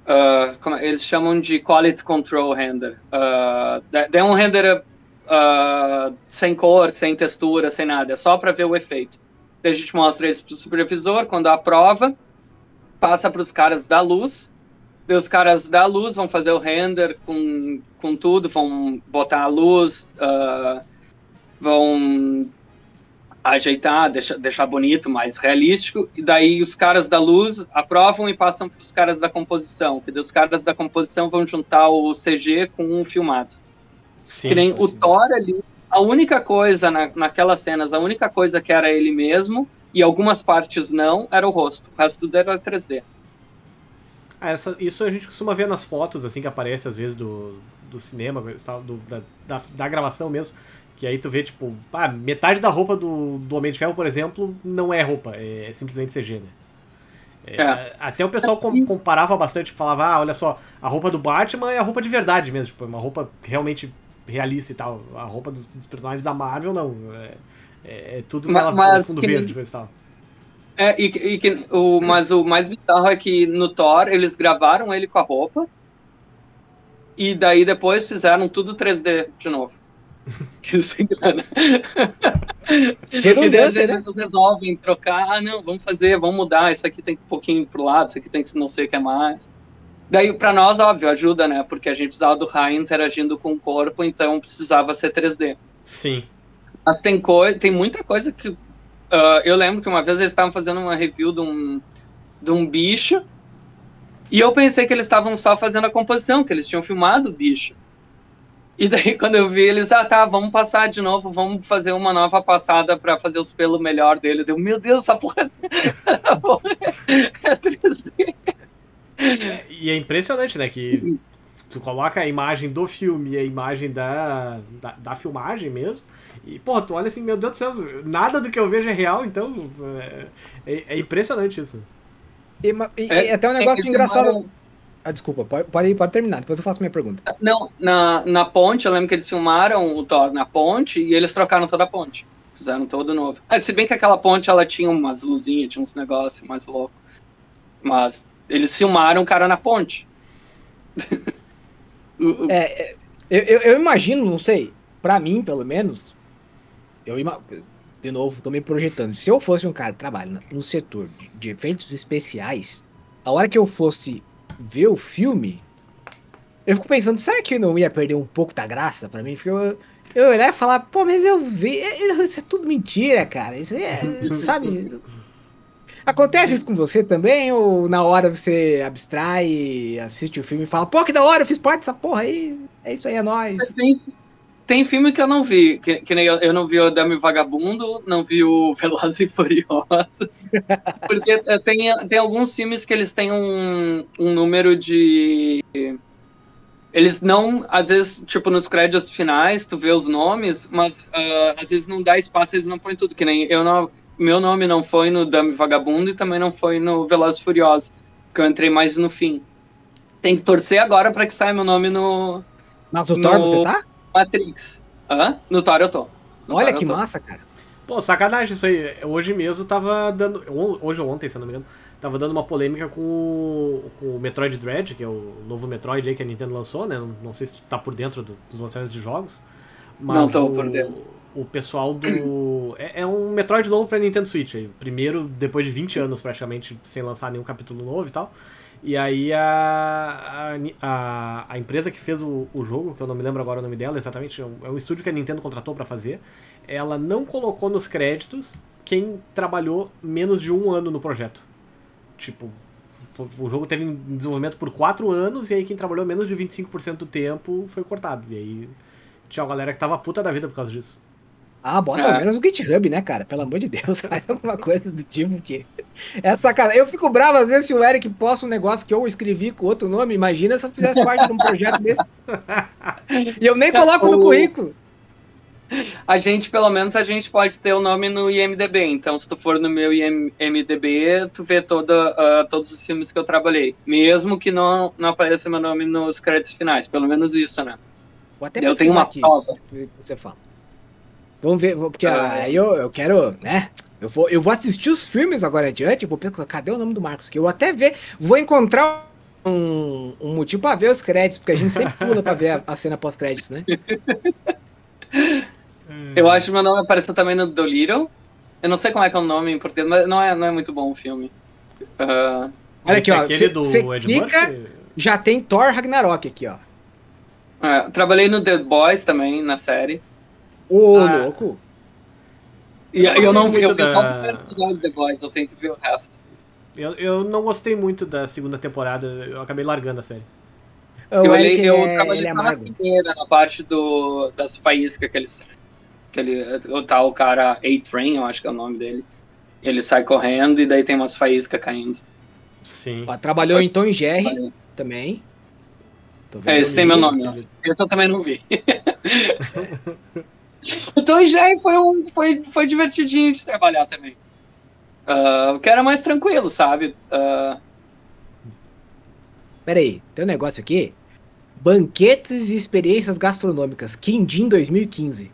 uh, eles chamam de quality control render. Uh, é um render sem cor, sem textura, sem nada, é só para ver o efeito. Daí a gente mostra isso para o supervisor, quando aprova, passa para os caras da luz, os caras da luz vão fazer o render com, com tudo, vão botar a luz, uh, vão ajeitar, deixar, deixar bonito, mais realístico, e daí os caras da luz aprovam e passam para os caras da composição, que os caras da composição vão juntar o CG com o filmado. Sim, que nem sim. o Thor ali, a única coisa na, naquelas cenas, a única coisa que era ele mesmo, e algumas partes não, era o rosto. O resto tudo era 3D. Ah, essa, isso a gente costuma ver nas fotos, assim, que aparece às vezes do, do cinema, do, da, da, da, gravação mesmo. Que aí tu vê, tipo, ah, metade da roupa do, do Homem de Ferro, por exemplo, não é roupa, é, é simplesmente CG, né? É, é. Até o pessoal com, comparava bastante, falava, ah, olha só, a roupa do Batman é a roupa de verdade mesmo, tipo, é uma roupa realmente realista e tal. A roupa dos, dos personagens da Marvel, não. É, é, é tudo mas, mas fundo que, verde e tal. É, e, e que, o, mas o mais bizarro é que no Thor eles gravaram ele com a roupa e daí depois fizeram tudo 3D de novo. que sem grana. Redundância, né? Eles resolvem trocar, ah, não, vamos fazer, vamos mudar, isso aqui tem um pouquinho pro lado, isso aqui tem que não sei o que é mais. Daí, para nós, óbvio, ajuda, né? Porque a gente precisava do raio interagindo com o corpo, então precisava ser 3D. Sim. Mas tem, tem muita coisa que. Uh, eu lembro que uma vez eles estavam fazendo uma review de um, de um bicho, e eu pensei que eles estavam só fazendo a composição, que eles tinham filmado o bicho. E daí, quando eu vi eles, ah, tá, vamos passar de novo, vamos fazer uma nova passada para fazer os pelos melhor dele. Eu, meu Deus, essa porra, essa porra é 3D. E é impressionante, né? Que tu coloca a imagem do filme e a imagem da, da, da, filmagem mesmo. E, pô, tu olha assim, meu Deus do céu, nada do que eu vejo é real, então é, é, é impressionante isso. E, e, é, e até um negócio engraçado. Ah, desculpa, pode, pode, pode terminar, depois eu faço minha pergunta. Não, na, na ponte, eu lembro que eles filmaram o Thor na ponte e eles trocaram toda a ponte. Fizeram todo novo. Ah, se bem que aquela ponte ela tinha umas luzinhas, tinha uns negócios mais loucos. Mas eles filmaram o cara na ponte. é, é eu, eu, imagino, não sei, para mim, pelo menos, eu de novo, tô me projetando. Se eu fosse um cara que trabalha no setor de, de efeitos especiais, a hora que eu fosse ver o filme, eu fico pensando, será que eu não ia perder um pouco da graça para mim? Porque eu, eu olhar e falar, pô, mas eu vi. Isso é tudo mentira, cara. Isso é. sabe? Acontece isso com você também? Ou na hora você abstrai, assiste o filme e fala, pô, que da hora, eu fiz parte dessa porra aí. É isso aí, é nóis. Tem, tem filme que eu não vi. Que, que nem eu, eu não vi o Dami Vagabundo, não vi o Velozes e Furiosos. porque tem, tem alguns filmes que eles têm um, um número de. Eles não, às vezes, tipo, nos créditos finais, tu vê os nomes, mas uh, às vezes não dá espaço, eles não põem tudo, que nem eu não meu nome não foi no Dame Vagabundo e também não foi no Velozes Furiosos, que eu entrei mais no fim. Tem que torcer agora para que saia meu nome no. Mas o Thor você tá? Matrix. Hã? No Thor eu tô. No Olha Thor que massa, cara. Pô, sacanagem isso aí. Hoje mesmo tava dando. Hoje ou ontem, se não me engano, tava dando uma polêmica com, com o Metroid Dread, que é o novo Metroid aí que a Nintendo lançou, né? Não, não sei se tá por dentro do, dos lançamentos de jogos. Mas Não tô o, por dentro. O pessoal do. É, é um Metroid novo pra Nintendo Switch. aí. Primeiro, depois de 20 anos praticamente, sem lançar nenhum capítulo novo e tal. E aí a, a, a, empresa que fez o, o jogo, que eu não me lembro agora o nome dela exatamente, é um, é estúdio que a Nintendo contratou pra fazer. Ela não colocou nos créditos quem trabalhou menos de um ano no projeto. Tipo, o jogo teve em desenvolvimento por 4 anos e aí quem trabalhou menos de 25% do tempo foi cortado. E aí tinha uma galera que tava puta da vida por causa disso. Ah, bota É. ao menos no GitHub, né, cara? Pelo amor de Deus, faz alguma coisa do tipo que. É sacanagem. Eu fico bravo às vezes se o Eric posta um negócio que eu escrevi com outro nome. Imagina se eu fizesse parte de um projeto desse. E eu nem coloco no O- currículo. A gente, pelo menos, a gente pode ter o nome no IMDB. Então, se tu for no meu IMDB, tu vê toda, ah, todos os filmes que eu trabalhei. Mesmo que não, não apareça meu nome nos créditos finais. Pelo menos isso, né? Vou até Eu tenho uma aqui. prova. o que Você fala. Vamos ver, porque Ah. aí eu, eu quero, né? Eu vou, eu vou assistir os filmes agora adiante. Vou pensar, cadê o nome do Marcos? Que eu vou até ver, vou encontrar um, um motivo pra ver os créditos, porque a gente sempre pula pra ver a, a cena pós-créditos, né? Eu acho que meu nome apareceu também no Dolittle. Eu não sei como é que é o nome em português, mas não é, não é muito bom o filme. Ah, Olha aqui, ó. aquele Você Ed clica, Murphy? já tem Thor Ragnarok aqui, ó. é, trabalhei no The Boys também, na série. Ô, Ah. louco. E Eu eu, não vi, eu vi da- o The Boys, eu tenho que ver o resto. Eu, eu não gostei muito da segunda temporada, eu acabei largando a série. Eu, eu ele é, trabalhei ele é na primeira, na parte do, das faíscas que ele sai. Que ele, o tal cara A-Train, eu acho que é o nome dele. Ele sai correndo e daí tem umas faíscas caindo. Sim. Ó, trabalhou em Tom e Jerry também. Tô vendo É, esse tem meu nome, eu também não vi. o Tom e Jerry foi, um, foi, foi divertidinho de trabalhar também. Ah, que era mais tranquilo, sabe? Ah, Pera aí, tem um negócio aqui. Banquetes e experiências gastronômicas, Quindim 2015.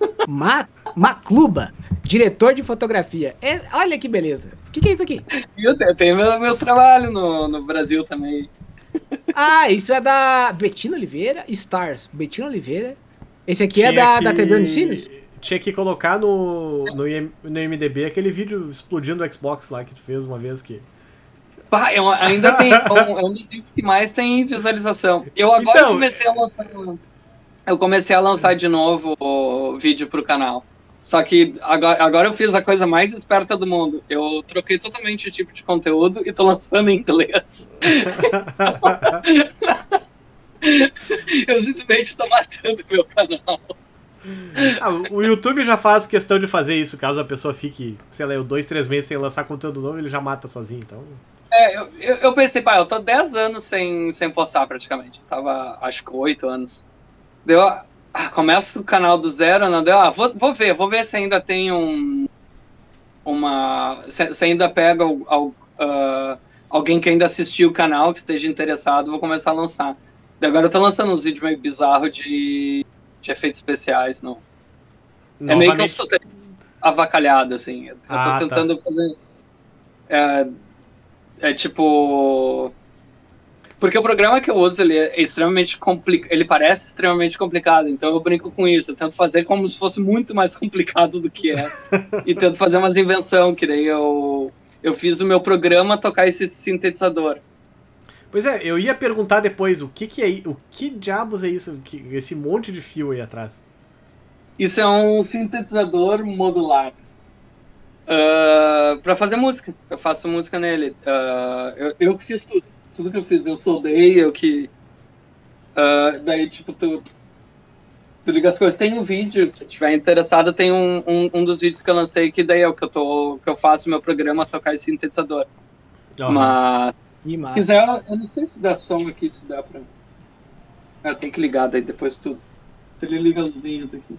Ma Macluba, diretor de fotografia. É, olha que beleza. O que, que é isso aqui? eu tenho, eu tenho meu- meus trabalhos no, no Brasil também. Ah, isso é da Betina Oliveira, Stars. Betina Oliveira. Esse aqui é da, que- da TV Unicinos? Tinha que colocar no, no, IM no IMDB aquele vídeo explodindo o Xbox lá que tu fez uma vez que. Pá, eu ainda tem. É um, é um dos vídeos que mais tem visualização. Eu agora Então- comecei a lançar. Eu comecei a lançar de novo o vídeo pro canal. Só que agora, agora eu fiz a coisa mais esperta do mundo. Eu troquei totalmente o tipo de conteúdo e tô lançando em inglês. Eu simplesmente tô matando meu canal. Ah, o YouTube já faz questão de fazer isso, caso a pessoa fique, sei lá, dois, três meses sem lançar conteúdo novo, ele já mata sozinho, então. É, eu, eu, pensei, pá, eu tô 10 anos sem, sem postar praticamente. Eu tava, acho que 8 anos. Deu, ah, começa o canal do zero, não deu, ah, vou, vou ver, vou ver se ainda tem um. Uma. Se, se ainda pega ah, alguém que ainda assistiu o canal, que esteja interessado, vou começar a lançar. Agora eu tô lançando uns vídeos meio bizarros de, de efeitos especiais, não. É meio que eu novamente- estou avacalhado, assim. Eu Ah, tô tá. tentando fazer. É, é tipo. Porque o programa que eu uso ele é extremamente complicado. Ele parece extremamente complicado, então eu brinco com isso. Eu tento fazer como se fosse muito mais complicado do que é. e tento fazer umas invenção, que daí eu. Eu fiz o meu programa tocar esse sintetizador. Pois é, eu ia perguntar depois o que que é o que diabos é isso, que, esse monte de fio aí atrás. Isso é um sintetizador modular. para fazer música. Eu faço música nele. Ah, eu, eu que fiz tudo. Tudo que eu fiz, eu soldei, eu que. ah, daí, tipo, tu, tu liga as coisas. Tem um vídeo, se tiver interessado, tem um, um, um dos vídeos que eu lancei que daí é o que eu, tô, que eu faço meu programa tocar esse sintetizador. Aham. Mas Massa. quiser, eu não sei se dá som aqui, se dá pra. Ah, tem que ligar daí depois tudo. Ele liga as luzinhas aqui.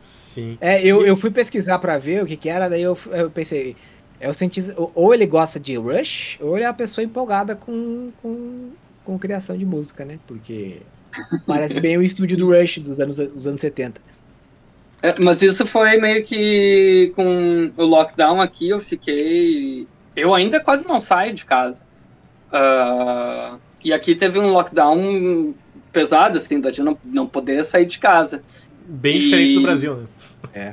Sim. É, eu, eu fui pesquisar pra ver o que que era, daí eu, eu pensei, é o cientista, ou- ele gosta de Rush, ou ele é uma pessoa empolgada com, com, com criação de música, né? Porque parece bem o estúdio do Rush dos anos, dos anos 70. É, mas isso foi meio que com o lockdown aqui, eu fiquei. Eu ainda quase não saio de casa. Ah, e aqui teve um lockdown pesado, assim, da gente não, não poder sair de casa. Bem E- diferente do Brasil, né? É.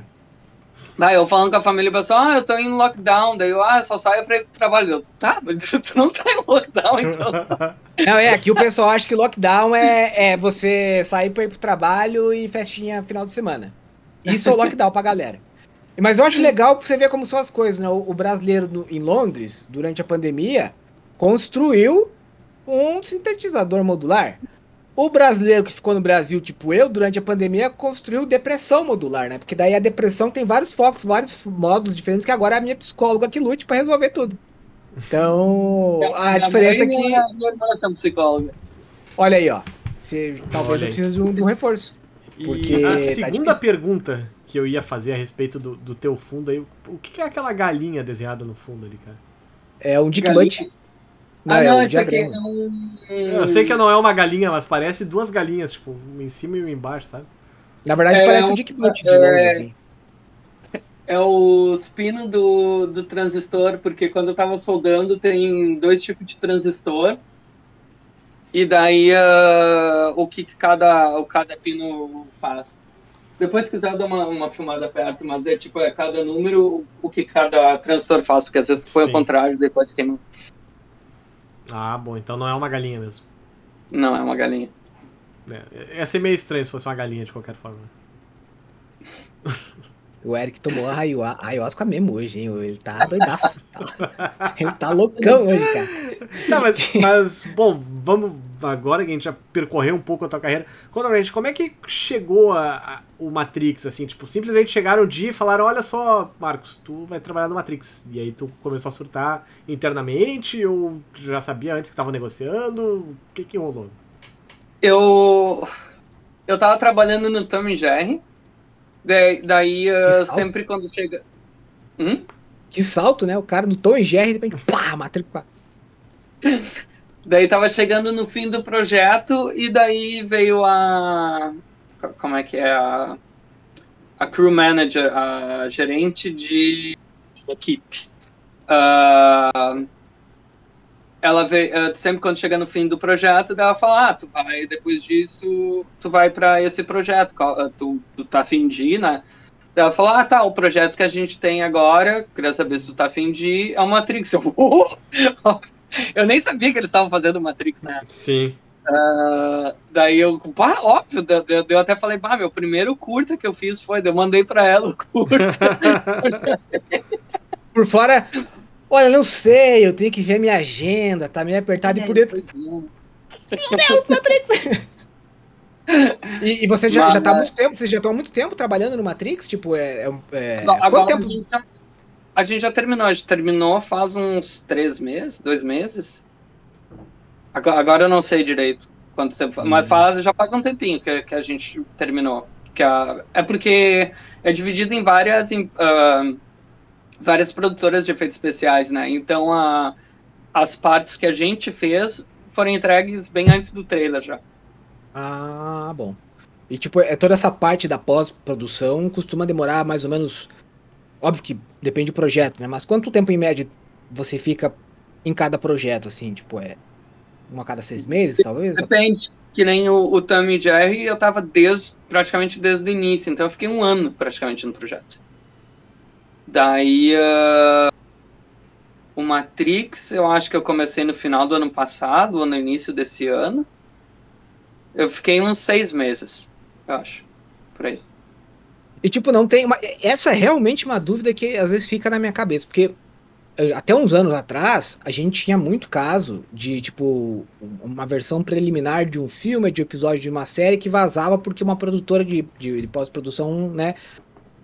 Daí eu falando com a família, o pessoal, ah, eu tô em lockdown. Daí eu, ah, só saio pra ir pro trabalho. Eu, tá, mas tu não tá em lockdown, então. Não, é, aqui o pessoal acha que lockdown é, é você sair pra ir pro trabalho e festinha final de semana. Isso é o lockdown pra galera. Mas eu acho legal pra você ver como são as coisas, né? O, o brasileiro no- em Londres, durante a pandemia, construiu um sintetizador modular. O brasileiro que ficou no Brasil, tipo eu, durante a pandemia, construiu depressão modular, né? Porque daí a depressão tem vários focos, vários modos diferentes, que agora é a minha psicóloga que lute pra resolver tudo. Então, a Minha diferença é mãe e que. Minha, minha irmã são psicóloga. Olha aí, ó. Você talvez Olha eu precise de um, de um reforço. E Porque a tá segunda difícil. pergunta que eu ia fazer a respeito do, do teu fundo aí, o que que é aquela galinha desenhada no fundo ali, cara? É um Dick Galinha? Não, ah, é não, o esse aqui é um. Eu sei que não é uma galinha, mas parece duas galinhas, tipo, uma em cima e uma embaixo, sabe? Na verdade, É parece um um- Dick Butt de é- longe, assim. É os pinos do, do transistor, porque quando eu tava soldando tem dois tipos de transistor. E daí ah, o que que cada, o cada pino faz. Depois se quiser dar uma, uma filmada perto, mas é tipo, é cada número o que cada transistor faz, porque às vezes foi Sim. ao contrário, depois queima. Ah, bom, então não é uma galinha mesmo. Não, é uma galinha. É, ia ser meio estranho se fosse uma galinha de qualquer forma. O Eric tomou a ayahu- ayahuasca mesmo hoje, hein? Ele tá doidaço. Tá- Ele tá loucão hoje, cara. Tá, mas, mas, bom, vamos agora que a gente já percorreu um pouco a tua carreira. Conta pra gente, como é que chegou a, a- o Matrix, assim, tipo, simplesmente chegaram um dia e falaram, olha só, Marcos, tu vai trabalhar no Matrix. E aí tu começou a surtar internamente, ou tu já sabia antes que estavam negociando? O que que rolou? Eu eu tava trabalhando no Tom Jerry. Daí, daí salto. sempre quando chega. Hum? Que salto, né? O cara no Tom e Jerry, de repente, pá, matrícula. Daí tava chegando no fim do projeto e daí veio a. co- Como é que é? A, a crew manager, a gerente de equipe. Ah, ela veio. sempre quando chega no fim do projeto, ela fala: Ah, tu vai, depois disso, tu vai pra esse projeto. ah, Tu, tu tá afim de ir, né? Ela falou: Ah, tá, o projeto que a gente tem agora, queria saber se tu tá afim de ir, é o Matrix. Eu, Eu nem sabia que eles estavam fazendo Matrix, né? Sim. Ah, daí eu, pá, óbvio, eu, eu, eu até falei, pá, meu primeiro curta que eu fiz foi, eu mandei pra ela o curta. Por fora, olha, não sei, eu tenho que ver minha agenda, tá meio apertado e por dentro. E, e você já, Mas- já tá há muito tempo, vocês já estão há muito tempo trabalhando no Matrix? Tipo, é. é, é- Não, quanto agora tempo? a, gente já, a gente já terminou, a gente terminou faz uns três meses, dois meses. Agora, agora eu não sei direito quanto tempo, fa- mas faz, já faz um tempinho que, que a gente terminou. Que a, é porque é dividido em várias, em, ah, várias produtoras de efeitos especiais, né? Então a, as partes que a gente fez foram entregues bem antes do trailer já. Ah, bom. E tipo, é toda essa parte da pós-produção costuma demorar mais ou menos. Óbvio que depende do projeto, né? Mas quanto tempo em média você fica em cada projeto, assim? Tipo, é. Uma a cada seis meses, talvez? Depende. Que nem o, o Tommy Jerry, eu tava desde, praticamente desde o início, então eu fiquei um ano praticamente no projeto. Daí ah, o Matrix, eu acho que eu comecei no final do ano passado ou no início desse ano. Eu fiquei uns seis meses, eu acho. Por aí. E tipo, não tem. Uma... Essa é realmente uma dúvida que às vezes fica na minha cabeça, porque eh, até uns anos atrás a gente tinha muito caso de, tipo, uma versão preliminar de um filme, de um episódio de uma série que vazava porque uma produtora de, de, de pós-produção, né,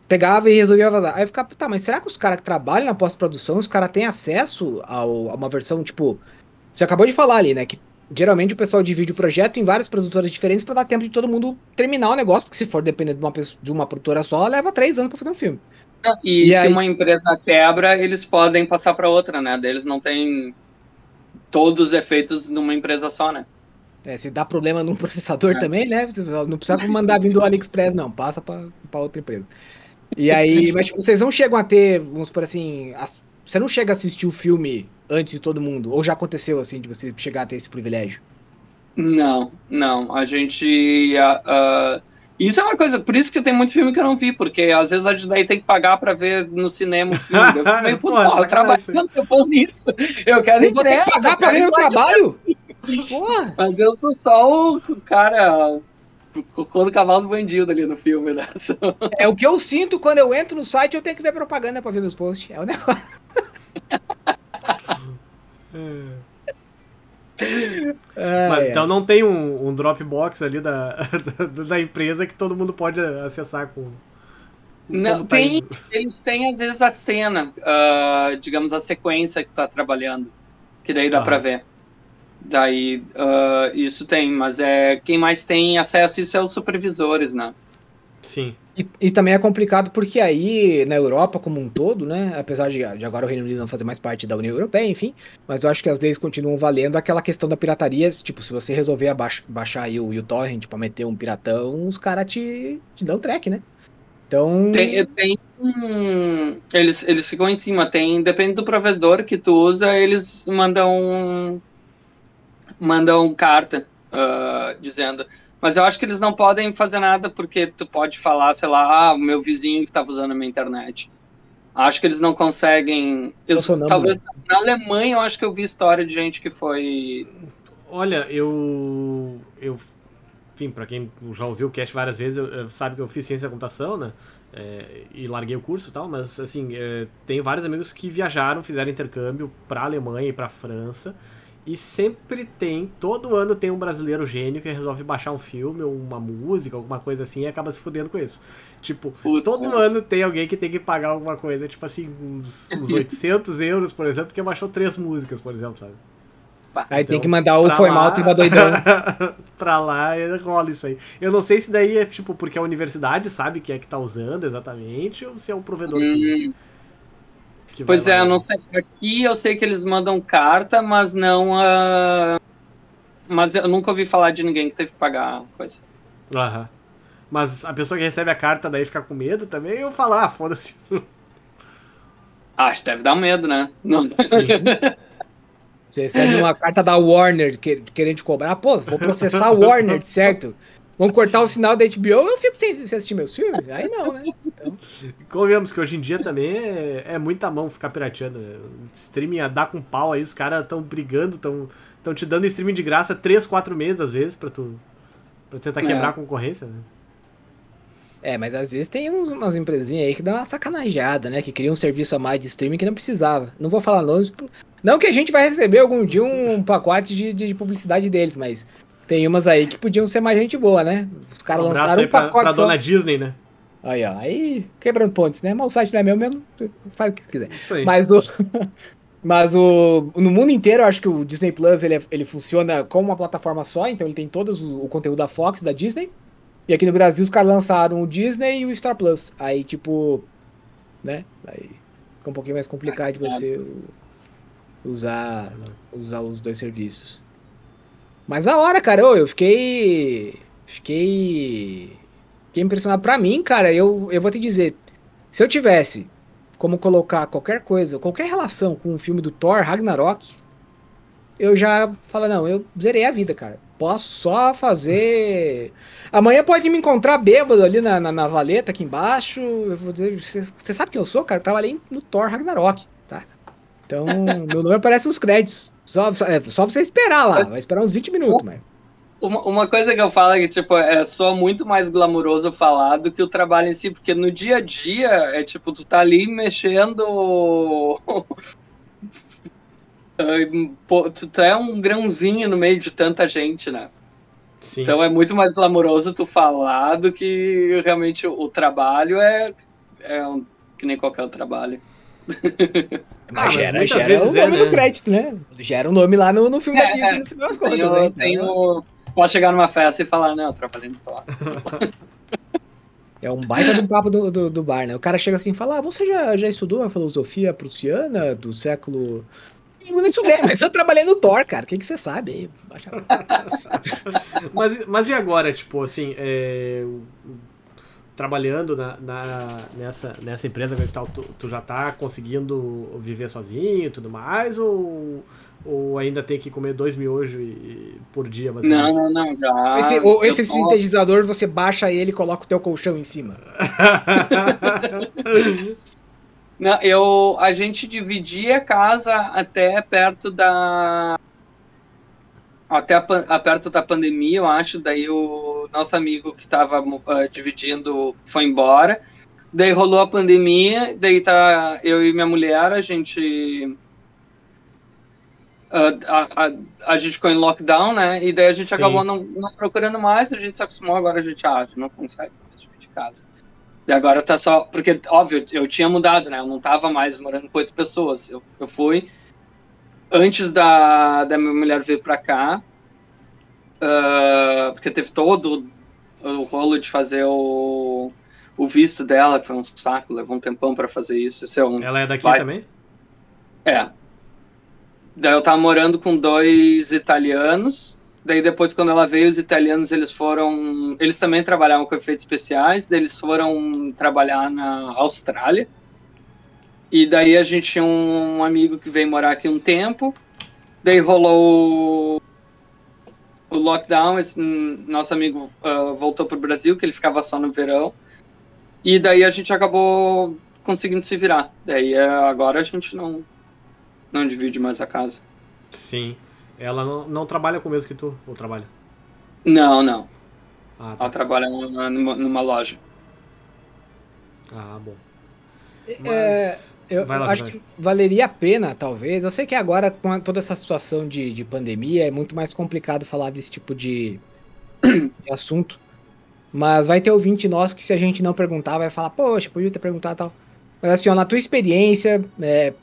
pegava e resolvia vazar. Aí eu ficava, tá, mas será que os caras que trabalham na pós-produção, os caras têm acesso ao- a uma versão, tipo. Você acabou de falar ali, né, que geralmente o pessoal divide o projeto em várias produtoras diferentes pra dar tempo de todo mundo terminar o negócio, porque se for depender de uma, pessoa- de uma produtora só, leva três anos pra fazer um filme. E, E se aí- uma empresa quebra, eles podem passar para outra, né? Eles não têm todos os efeitos numa empresa só, né? É, se dá problema num processador É. também, né? Não precisa mandar vir do AliExpress, não. Passa pra outra empresa. E aí, mas tipo, vocês não chegam a ter, vamos por assim, as- você não chega a assistir o filme antes de todo mundo? Ou já aconteceu, assim, de você chegar a ter esse privilégio? Não, não. A gente. ah, ah, Isso é uma coisa, por isso que tem muito filme que eu não vi, porque às vezes a daí tem que pagar pra ver no cinema o filme. Eu fico meio, Pô, eu trabalho eu vou nisso. Eu quero Eu vou ter que pagar pra ver o trabalho? Porra! Mas eu sou só o cara o cocô do cavalo do bandido ali no filme, né? É o que eu sinto quando eu entro no site eu tenho que ver propaganda pra ver meus posts. É o negócio. Mas É, então não tem um, um Dropbox ali da, da, da empresa que todo mundo pode acessar com. Não, tá tem, indo. eles têm às vezes a cena, ah, digamos, a sequência que tá trabalhando, que daí dá Tá. pra ver. Daí, ah, isso tem, mas é quem mais tem acesso a isso é os supervisores, né? Sim. E, e também é complicado porque aí, na Europa como um todo, né? Apesar de, de agora o Reino Unido não fazer mais parte da União Europeia, enfim, mas eu acho que as leis continuam valendo aquela questão da pirataria. Tipo, se você resolver baixar aí o uTorrent pra meter um piratão, os caras te, te dão track, né? Então. Tem, tem eles, eles ficam em cima, tem, depende do provedor que tu usa, eles mandam mandam carta ah, dizendo. Mas eu acho que eles não podem fazer nada porque tu pode falar, sei lá, ah, o meu vizinho que estava usando a minha internet. Acho que eles não conseguem. Eu, talvez na Alemanha eu acho que eu vi história de gente que foi. Olha, eu. Eu. Enfim, pra quem já ouviu o cast várias vezes, eu, eu- sabe que eu fiz ciência da computação, né? É, e larguei o curso e tal, mas assim, é, tenho vários amigos que viajaram, fizeram intercâmbio pra Alemanha e pra França. E sempre tem, todo ano tem um brasileiro gênio que resolve baixar um filme ou uma música, alguma coisa assim, e acaba se fudendo com isso. Tipo, Puta. todo ano tem alguém que tem que pagar alguma coisa, tipo assim, uns, uns 800 euros, por exemplo, porque baixou três músicas, por exemplo, sabe? Aí Então, tem que mandar o foi lá- mal, tava doidão. pra lá e rola isso aí. Eu não sei se daí é tipo porque a universidade sabe que é que tá usando exatamente ou se é o provedor que, Hum, que pois lá é, eu e- não sei. Aqui eu sei que eles mandam carta, mas não. ah, mas eu nunca ouvi falar de ninguém que teve que pagar coisa. Aham. Mas a pessoa que recebe a carta daí fica com medo também, eu falar, ah, foda-se. Acho que deve dar medo, né? Não. Você recebe uma carta da Warner que- querendo te cobrar. Pô, vou processar a Warner, certo? Vão cortar o sinal da HBO, eu fico sem, sem assistir meus filmes? Aí não, né? Convenhamos que hoje em dia também é, é muita mão ficar pirateando. O streaming a dar com pau aí, os caras tão brigando, tão, tão te dando streaming de graça 3, 4 meses às vezes pra tu pra tentar É. quebrar a concorrência, né? É, mas às vezes tem uns- umas empresinhas aí que dão uma sacanajada, né? Que criam um serviço a mais de streaming que não precisava. Não vou falar nomes. Não que a gente vai receber algum dia um pacote de, de publicidade deles, mas tem umas aí que podiam ser mais gente boa, né? Os caras Um abraço lançaram aí um pra, pacote pra só. dona Disney, né? Aí, ó. Aí quebrando pontes, né? Mas o site não é meu mesmo, faz o que quiser. Isso aí. Mas o. Mas o. No mundo inteiro, eu acho que o Disney Plus ele, é- ele funciona como uma plataforma só, então ele tem todo o, o conteúdo da Fox, da Disney. E aqui no Brasil os caras lançaram o Disney e o Star Plus. Aí, tipo. Né? Aí fica um pouquinho mais complicado de você usar, usar os dois serviços. Mas a hora, cara, ô, eu fiquei. Fiquei. Fiquei impressionado. Pra mim, cara, eu, eu vou te dizer. Se eu tivesse como colocar qualquer coisa, qualquer relação com o filme do Thor, Ragnarok, eu já falo, não, eu zerei a vida, cara. Posso só fazer. Amanhã pode me encontrar bêbado ali na, na, na valeta aqui embaixo. Eu vou dizer, você sabe quem eu sou, cara? Eu trabalhei no Thor Ragnarok, tá? Então, meu nome aparece nos créditos. Só, só, é, só você esperar lá. Vai esperar uns 20 minutos, mas. Uma, uma coisa que eu falo é que, tipo, é só muito mais glamuroso falar do que o trabalho em si, porque no dia a dia é tipo, tu tá ali mexendo. Pô, tu tu é um grãozinho no meio de tanta gente, né? Sim. Então é muito mais glamouroso tu falar do que realmente o, o trabalho é, é um- que nem qualquer outro trabalho. Mas mas gera, muitas gera vezes o é, nome né? do crédito, né? Gera o nome lá no, no filme da É, Disney, no final das contas. Tenho, né? Então, tenho- pode chegar numa festa e falar, não, eu trabalhei no Thor. É um baita do papo do, do, do bar, né? O cara chega assim e fala: ah, você já, já estudou a filosofia prussiana do século. Eu não estudei, mas eu trabalhei no Thor, cara. O que, que você sabe aí? Mas, mas e agora, tipo, assim, é, trabalhando na, na- nessa, nessa empresa esse tal, tu, tu já tá conseguindo viver sozinho e tudo mais? Ou, ou ainda tem que comer dois miojos e- e- por dia, Não, não, não. Já, esse ou esse tô- sintetizador, você baixa ele e coloca o teu colchão em cima. Não, eu, a gente dividia a casa até perto da. Até a a perto da pandemia, eu acho. Daí o nosso amigo que estava dividindo foi embora. Daí rolou a pandemia. Daí tá eu e minha mulher, a gente. ah, a, a, a gente ficou em lockdown, né? E daí a gente Sim. acabou não, não procurando mais. A gente se acostumou. Agora a gente, ah, a gente não consegue mais dividir casa. E agora tá só. Porque, óbvio, eu tinha mudado, né? Eu não tava mais morando com oito pessoas. Eu, eu fui. Antes da, da minha mulher vir pra cá. ah, porque teve todo o rolo de fazer o, o visto dela, que foi um saco, levou um tempão pra fazer isso. Esse é um. Ela é daqui também? É. Daí eu tava morando com dois italianos. Daí depois, quando ela veio, os italianos, eles foram... Eles também trabalhavam com efeitos especiais. Daí eles foram trabalhar na Austrália. E daí a gente tinha um amigo que veio morar aqui um tempo. Daí rolou o- o lockdown. Esse nosso amigo ah, voltou pro Brasil, que ele ficava só no verão. E daí a gente acabou conseguindo se virar. Daí eh, agora a gente não, não divide mais a casa. Sim. Ela não, não trabalha com o mesmo que tu? Ou trabalha? Não, não. Ah, Ela tá. trabalha numa, numa- numa loja. Ah, bom. É, eu lá, acho que valeria a pena, talvez. Eu sei que agora, com a- toda essa situação de, de pandemia, é muito mais complicado falar desse tipo de, de assunto. Mas vai ter ouvinte nosso que, se a gente não perguntar, vai falar, poxa, podia ter perguntado e tal. Mas assim, ó, na tua experiência, é,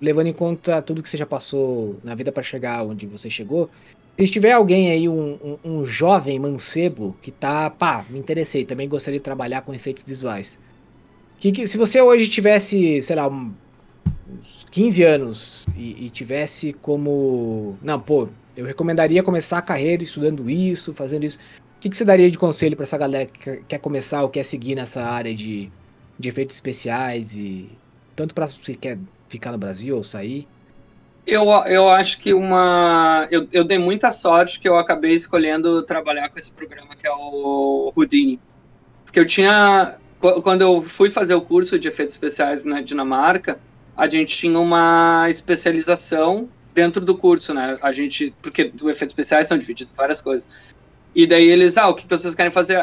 levando em conta tudo que você já passou na vida para chegar onde você chegou, se tiver alguém aí, um, um, um jovem mancebo que tá, pá, me interessei, também gostaria de trabalhar com efeitos visuais. Que, que- se você hoje tivesse, sei lá, um- uns 15 anos e, e tivesse como. Não, pô, eu recomendaria começar a carreira estudando isso, fazendo isso. O que, que você daria de conselho pra essa galera que quer- começar ou quer seguir nessa área de, de efeitos especiais e. Tanto pra se quer ficar no Brasil ou sair? Eu, eu acho que uma. Eu, eu dei muita sorte que eu acabei escolhendo trabalhar com esse programa que é o Houdini. Porque eu tinha. Qu- Quando eu fui fazer o curso de efeitos especiais na Dinamarca, a gente tinha uma especialização dentro do curso, né? A gente. Porque os efeitos especiais são divididos em várias coisas. E daí eles, ah, o que vocês querem fazer?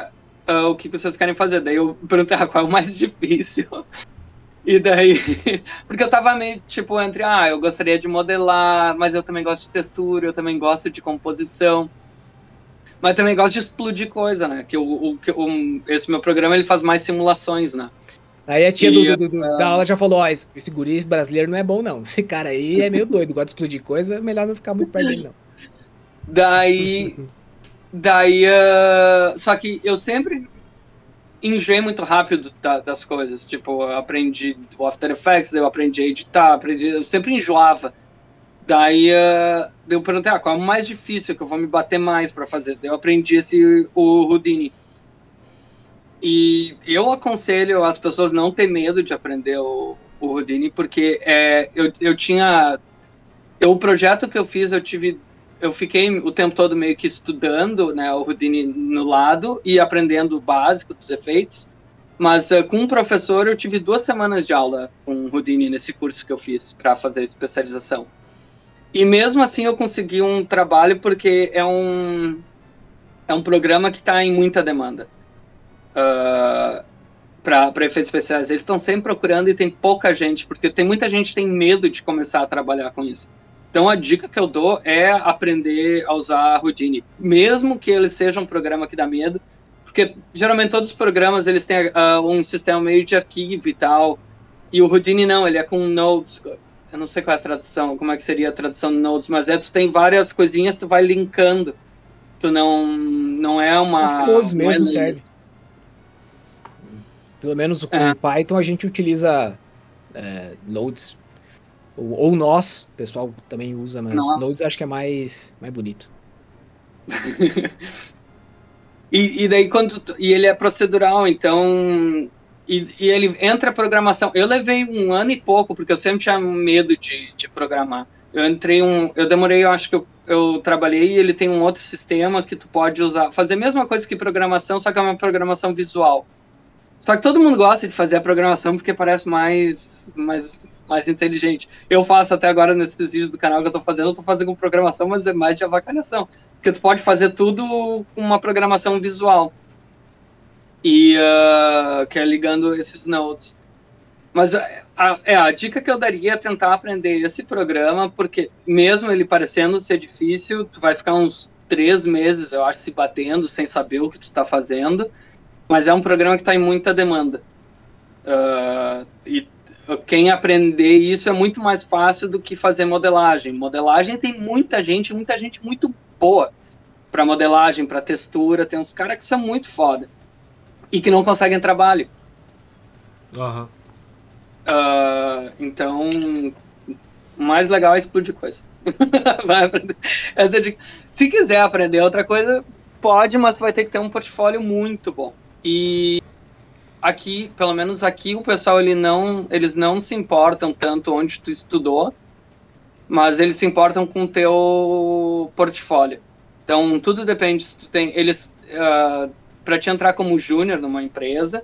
Ah, o que vocês querem fazer? Daí eu perguntei, ah, qual é o mais difícil? E daí, porque eu tava meio, tipo, entre, ah, eu gostaria de modelar, mas eu também gosto de textura, eu também gosto de composição. Mas também gosto de explodir coisa, né? Que o, o, que o- esse meu programa, ele faz mais simulações, né? Aí a tia E, do, do- do- da aula já falou: ó, esse, esse guri brasileiro não é bom, não. Esse cara aí é meio doido, gosta de explodir coisa, melhor não ficar muito perto dele, não. Daí, daí, ah, só que eu sempre enjoei muito rápido da- das coisas. Tipo, eu aprendi o After Effects, eu aprendi a editar, aprendi, eu sempre enjoava. Daí, daí eu perguntei, ah, qual é o mais difícil que eu vou me bater mais pra fazer? Daí eu aprendi esse, o Houdini. E eu aconselho as pessoas não ter medo de aprender o, o Houdini, porque é, eu, eu tinha... Eu, o projeto que eu fiz, eu tive eu fiquei o tempo todo meio que estudando né, o Houdini no lado e aprendendo o básico dos efeitos. Mas eh, com um professor eu tive duas semanas de aula com Houdini nesse curso que eu fiz para fazer especialização. E mesmo assim eu consegui um trabalho porque é um é um programa que está em muita demanda para efeitos especiais. Eles estão sempre procurando e tem pouca gente porque tem muita gente que tem medo de começar a trabalhar com isso. Então a dica que eu dou é aprender a usar Houdini, mesmo que ele seja um programa que dá medo, porque geralmente todos os programas eles têm ah, um sistema meio de arquivo e tal, e o Houdini não, ele é com nodes. Eu não sei qual é a tradução, como é que seria a tradução de nodes, mas é tu tem várias coisinhas, tu vai linkando. Tu não não é uma Acho que é mesmo serve. Pelo menos com É. Python a gente utiliza é, loads. Ou, ou nós, o pessoal também usa, mas Nó. loads acho que é mais, mais bonito. E, e daí quando tu- e ele é procedural, então e, e ele entra a programação. Eu levei um ano e pouco porque eu sempre tinha medo de, de programar. Eu entrei um, eu demorei, eu acho que eu, eu trabalhei ele tem um outro sistema que tu pode usar, fazer a mesma coisa que programação, só que é uma programação visual. Só que todo mundo gosta de fazer a programação porque parece mais mais mais inteligente. Eu faço até agora nesses vídeos do canal que eu tô fazendo, eu tô fazendo com programação, mas é mais de avacalhação. Porque tu pode fazer tudo com uma programação visual. E ah, que é ligando esses nodes. Mas a, a- é, a dica que eu daria é tentar aprender esse programa, porque mesmo ele parecendo ser difícil, tu vai ficar uns três meses, eu acho, se batendo, sem saber o que tu tá fazendo. Mas é um programa que está em muita demanda. Ah, e quem aprender isso é muito mais fácil do que fazer modelagem. Modelagem tem muita gente, muita gente muito boa para modelagem, para textura. Tem uns caras que são muito foda e que não conseguem trabalho. Aham. Ah, então, o mais legal é explodir coisa. vai aprender. Essa é dica. Se quiser aprender outra coisa, pode, mas vai ter que ter um portfólio muito bom. E aqui, pelo menos aqui, o pessoal ele não, eles não se importam tanto onde tu estudou, mas eles se importam com o teu portfólio. Então, tudo depende se tu tem eles para te entrar como júnior numa empresa,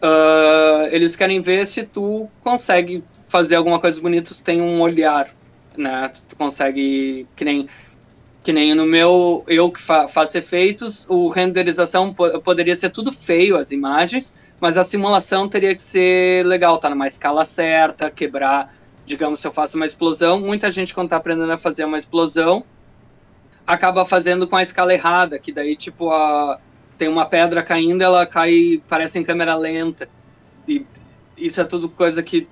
ah, eles querem ver se tu consegue fazer alguma coisa bonita, se tem um olhar, né? Tu consegue que nem que nem no meu eu que fa faço efeitos, o renderização po poderia ser tudo feio as imagens, mas a simulação teria que ser legal, tá numa escala certa, quebrar, digamos, se eu faço uma explosão, muita gente quando tá aprendendo a fazer uma explosão acaba fazendo com a escala errada, que daí tipo a tem uma pedra caindo, ela cai, parece em câmera lenta. E isso é tudo coisa que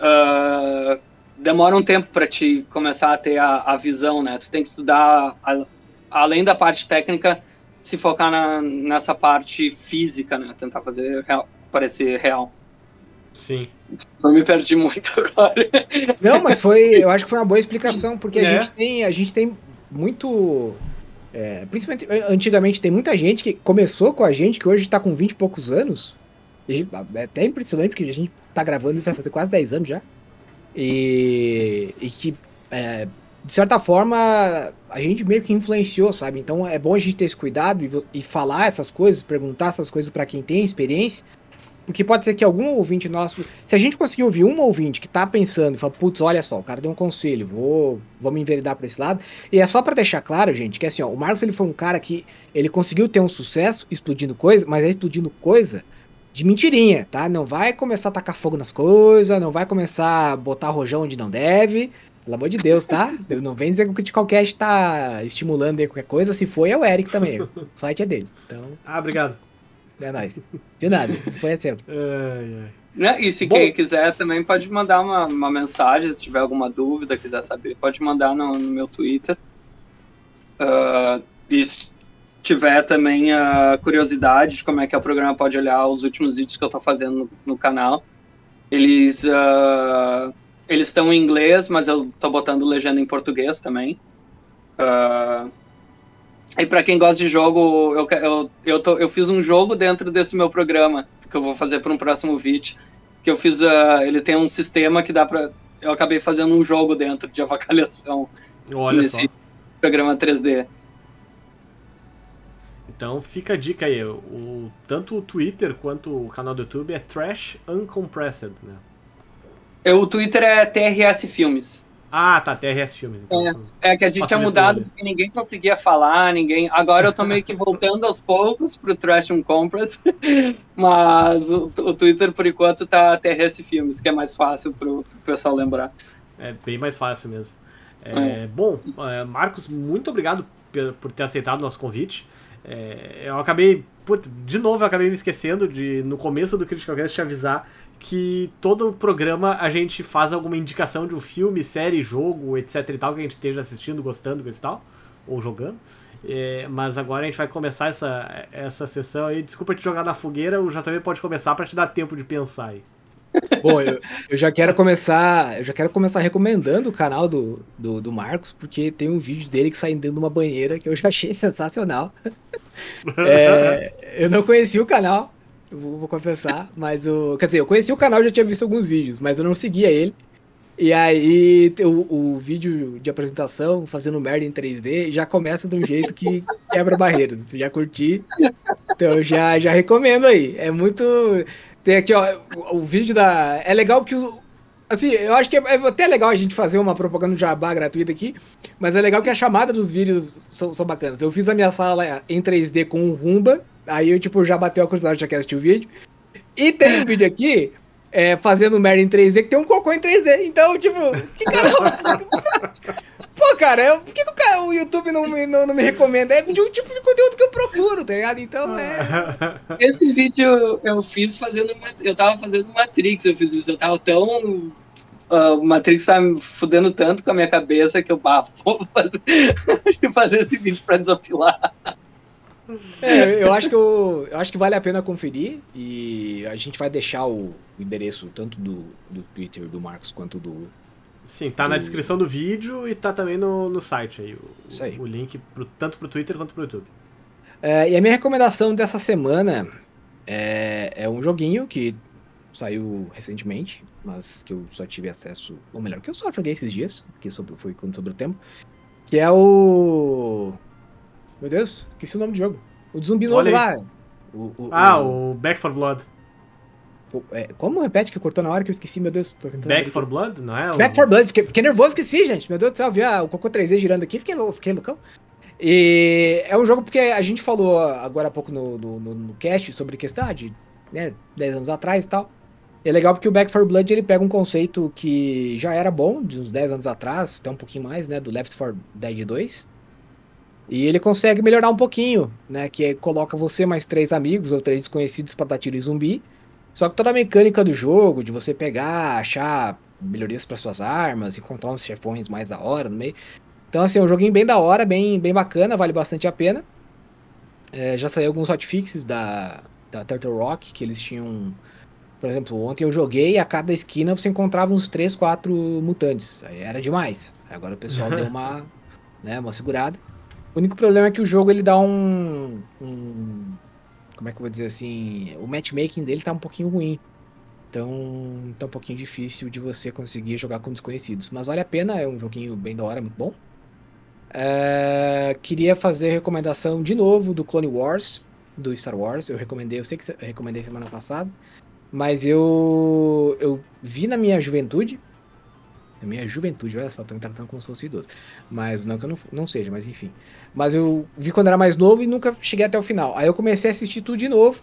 ah, demora um tempo para te começar a ter a, a visão, né? Tu tem que estudar, a- além da parte técnica, se focar na, nessa parte física, né? Tentar fazer real- parecer real. Sim. Eu me perdi muito agora. Não, mas foi, eu acho que foi uma boa explicação, porque É. a gente tem, a gente tem muito, é, principalmente antigamente tem muita gente que começou com a gente que hoje tá com 20 e poucos anos. E é até impressionante porque a gente tá gravando isso vai fazer quase 10 anos já. E, e que é, de certa forma a gente meio que influenciou, sabe? Então é bom a gente ter esse cuidado e, e falar essas coisas, perguntar essas coisas pra quem tem experiência. Porque pode ser que algum ouvinte nosso. Se a gente conseguir ouvir um ouvinte que tá pensando e fala, putz, olha só, o cara deu um conselho, vou, vou me enveredar pra esse lado. E é só pra deixar claro, gente, que assim, ó, o Marcos ele foi um cara que ele conseguiu ter um sucesso explodindo coisa, mas é explodindo coisa de mentirinha, tá? Não vai começar a tacar fogo nas coisas, não vai começar a botar rojão onde não deve. Pelo amor de Deus, tá? Não vem dizer que o Critical Cast tá estimulando aí qualquer coisa. Se foi, é o Eric também. O site é dele. Então, Ah, obrigado. É nóis. De nada. Se é seu. Ai, ai. Né? E se Bom. quem quiser também pode mandar uma, uma mensagem, se tiver alguma dúvida, quiser saber, pode mandar no, no meu Twitter. Ah, e se tiver também a curiosidade de como é que o programa pode olhar os últimos vídeos que eu estou fazendo no, no canal, eles ah, eles estão em inglês, mas eu estou botando legenda em português também. Ah, e para quem gosta de jogo, eu, eu, eu, tô- eu fiz um jogo dentro desse meu programa, que eu vou fazer para um próximo vídeo. Que eu fiz. ah, ele tem um sistema que dá para. Eu acabei fazendo um jogo dentro de avacalhação Olha nesse só. programa 3D. Então fica a dica aí. O, tanto o Twitter quanto o canal do YouTube é Trash Uncompressed, né? Eu, o Twitter é TRS Filmes. Ah, tá, TRS Filmes. Então, É que a gente tinha mudado porque ninguém conseguia falar, ninguém. Agora eu tô meio que voltando aos poucos pro Trash Compress, mas o, o Twitter por enquanto tá TRS Filmes, que é mais fácil pro, pro pessoal lembrar. É bem mais fácil mesmo. É, Bom, é, Marcos, muito obrigado por ter aceitado o nosso convite. É, eu acabei, put- de novo, eu acabei me esquecendo de, no começo do Critical Cast, te avisar que todo programa a gente faz alguma indicação de um filme, série, jogo, etc e tal, que a gente esteja assistindo, gostando, e tal, ou jogando. É, mas agora a gente vai começar essa, essa sessão aí. Desculpa te jogar na fogueira, o JV pode começar pra te dar tempo de pensar aí. Bom, eu, eu, já quero começar. Eu já quero começar recomendando o canal do, do, do, Marcos, porque tem um vídeo dele que sai dentro de uma banheira que eu já achei sensacional. É, eu não conhecia o canal, vou, vou, confessar, mas o. Quer dizer, eu conheci o canal já tinha visto alguns vídeos, mas eu não seguia ele. E aí o, o vídeo de apresentação, fazendo merda em 3D, já começa de um jeito que quebra barreiras. Já curti. Então já, já recomendo aí. É muito. Tem aqui, ó, o, o vídeo da. É legal porque o, Assim, eu acho que é, é, até legal a gente fazer uma propaganda jabá gratuita aqui, mas é legal que a chamada dos vídeos são, são bacanas. Eu fiz a minha sala em 3D com um Rumba, aí eu, tipo, já bateu a curiosidade, já quer assistir o vídeo. E tem um vídeo aqui é, fazendo merda em 3D que tem um cocô em 3D. Então, tipo, que caramba. Pô, cara, eu, por que, que o, cara, o, YouTube não me, não, não me recomenda? É de um tipo de conteúdo que eu procuro, tá ligado? Então é. Esse vídeo eu fiz fazendo. Eu tava fazendo Matrix, eu fiz isso. Eu tava tão. Uh, Matrix tá me fudendo tanto com a minha cabeça que eu bah, vou fazer, fazer esse vídeo pra desopilar. É, eu acho que eu, eu, acho que vale a pena conferir e a gente vai deixar o, o endereço tanto do, do Twitter do Marcos quanto do. Sim, tá do... na descrição do vídeo e tá também no, no site aí. O, Isso aí. o link pro, tanto pro Twitter quanto pro YouTube. É, e a minha recomendação dessa semana é, é um joguinho que saiu recentemente, mas que eu só tive acesso, ou melhor, que eu só joguei esses dias, que sobre, foi quando sobre o tempo, que é o meu Deus, esqueci o nome do jogo. O de zumbi novo lá. O, o, ah, o... o Back for Blood. É, como repete que cortou na hora que eu esqueci, meu Deus. Tô Back for Blood, não é? Back for Blood, fiquei, fiquei, nervoso, esqueci, gente. Meu Deus do céu, vi ah, o Cocô 3D girando aqui, fiquei, fiquei loucão. E é um jogo porque a gente falou agora há pouco no, no, no, no cast sobre questão de né, 10 anos atrás e tal. é legal porque o Back for Blood ele pega um conceito que já era bom, de uns 10 anos atrás, até um pouquinho mais, né, do Left 4 Dead 2. E ele consegue melhorar um pouquinho, né? Que é, coloca você mais três amigos ou três desconhecidos para dar tiro em zumbi. Só que toda a mecânica do jogo, de você pegar, achar melhorias para suas armas, encontrar uns chefões mais da hora no meio. Então, assim, é um joguinho bem da hora, bem, bem bacana, vale bastante a pena. É, já saiu alguns hotfixes da, da Turtle Rock, que eles tinham. Por exemplo, ontem eu joguei e a cada esquina você encontrava uns 3, 4 mutantes. Aí era demais. Agora o pessoal deu uma, né, uma segurada. O único problema é que o jogo ele dá um, um como é que eu vou dizer assim, o matchmaking dele tá um pouquinho ruim. Então, tá um pouquinho difícil de você conseguir jogar com desconhecidos. Mas vale a pena, é um joguinho bem da hora, muito bom. É, queria fazer recomendação de novo do Clone Wars, do Star Wars. Eu recomendei, eu sei que recomendei semana passada. Mas eu, eu vi na minha juventude, na minha juventude, olha só, tô me tratando como se fosse idoso. Mas não que eu não, não seja, mas enfim. Mas eu vi quando era mais novo e nunca cheguei até o final. Aí eu comecei a assistir tudo de novo.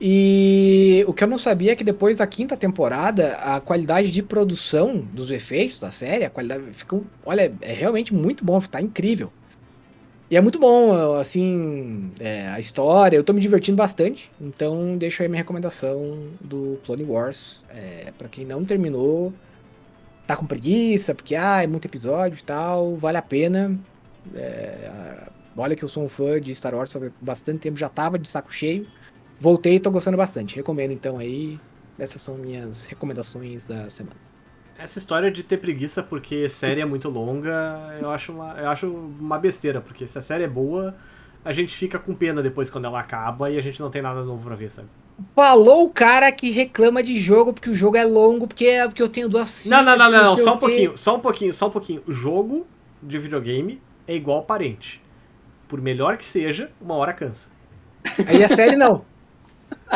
E o que eu não sabia é que depois da quinta temporada, a qualidade de produção dos efeitos da série, a qualidade ficou, olha, é realmente muito bom, tá incrível. E é muito bom, assim, é, a história, eu tô me divertindo bastante. Então deixo aí minha recomendação do Clone Wars. É, para quem não terminou, tá com preguiça, porque ah, é muito episódio e tal, vale a pena. É, olha que eu sou um fã de Star Wars há bastante tempo, já tava de saco cheio. Voltei e tô gostando bastante. Recomendo então aí. Essas são minhas recomendações da semana. Essa história de ter preguiça porque série é muito longa, eu acho uma, eu acho uma besteira, porque se a série é boa, a gente fica com pena depois quando ela acaba e a gente não tem nada novo pra ver, sabe? Falou o cara que reclama de jogo porque o jogo é longo, porque, é, porque eu tenho duas Não, não, não, não, não só um pouquinho, só um pouquinho, só um pouquinho. O jogo de videogame é igual parente. Por melhor que seja, uma hora cansa. Aí a série não.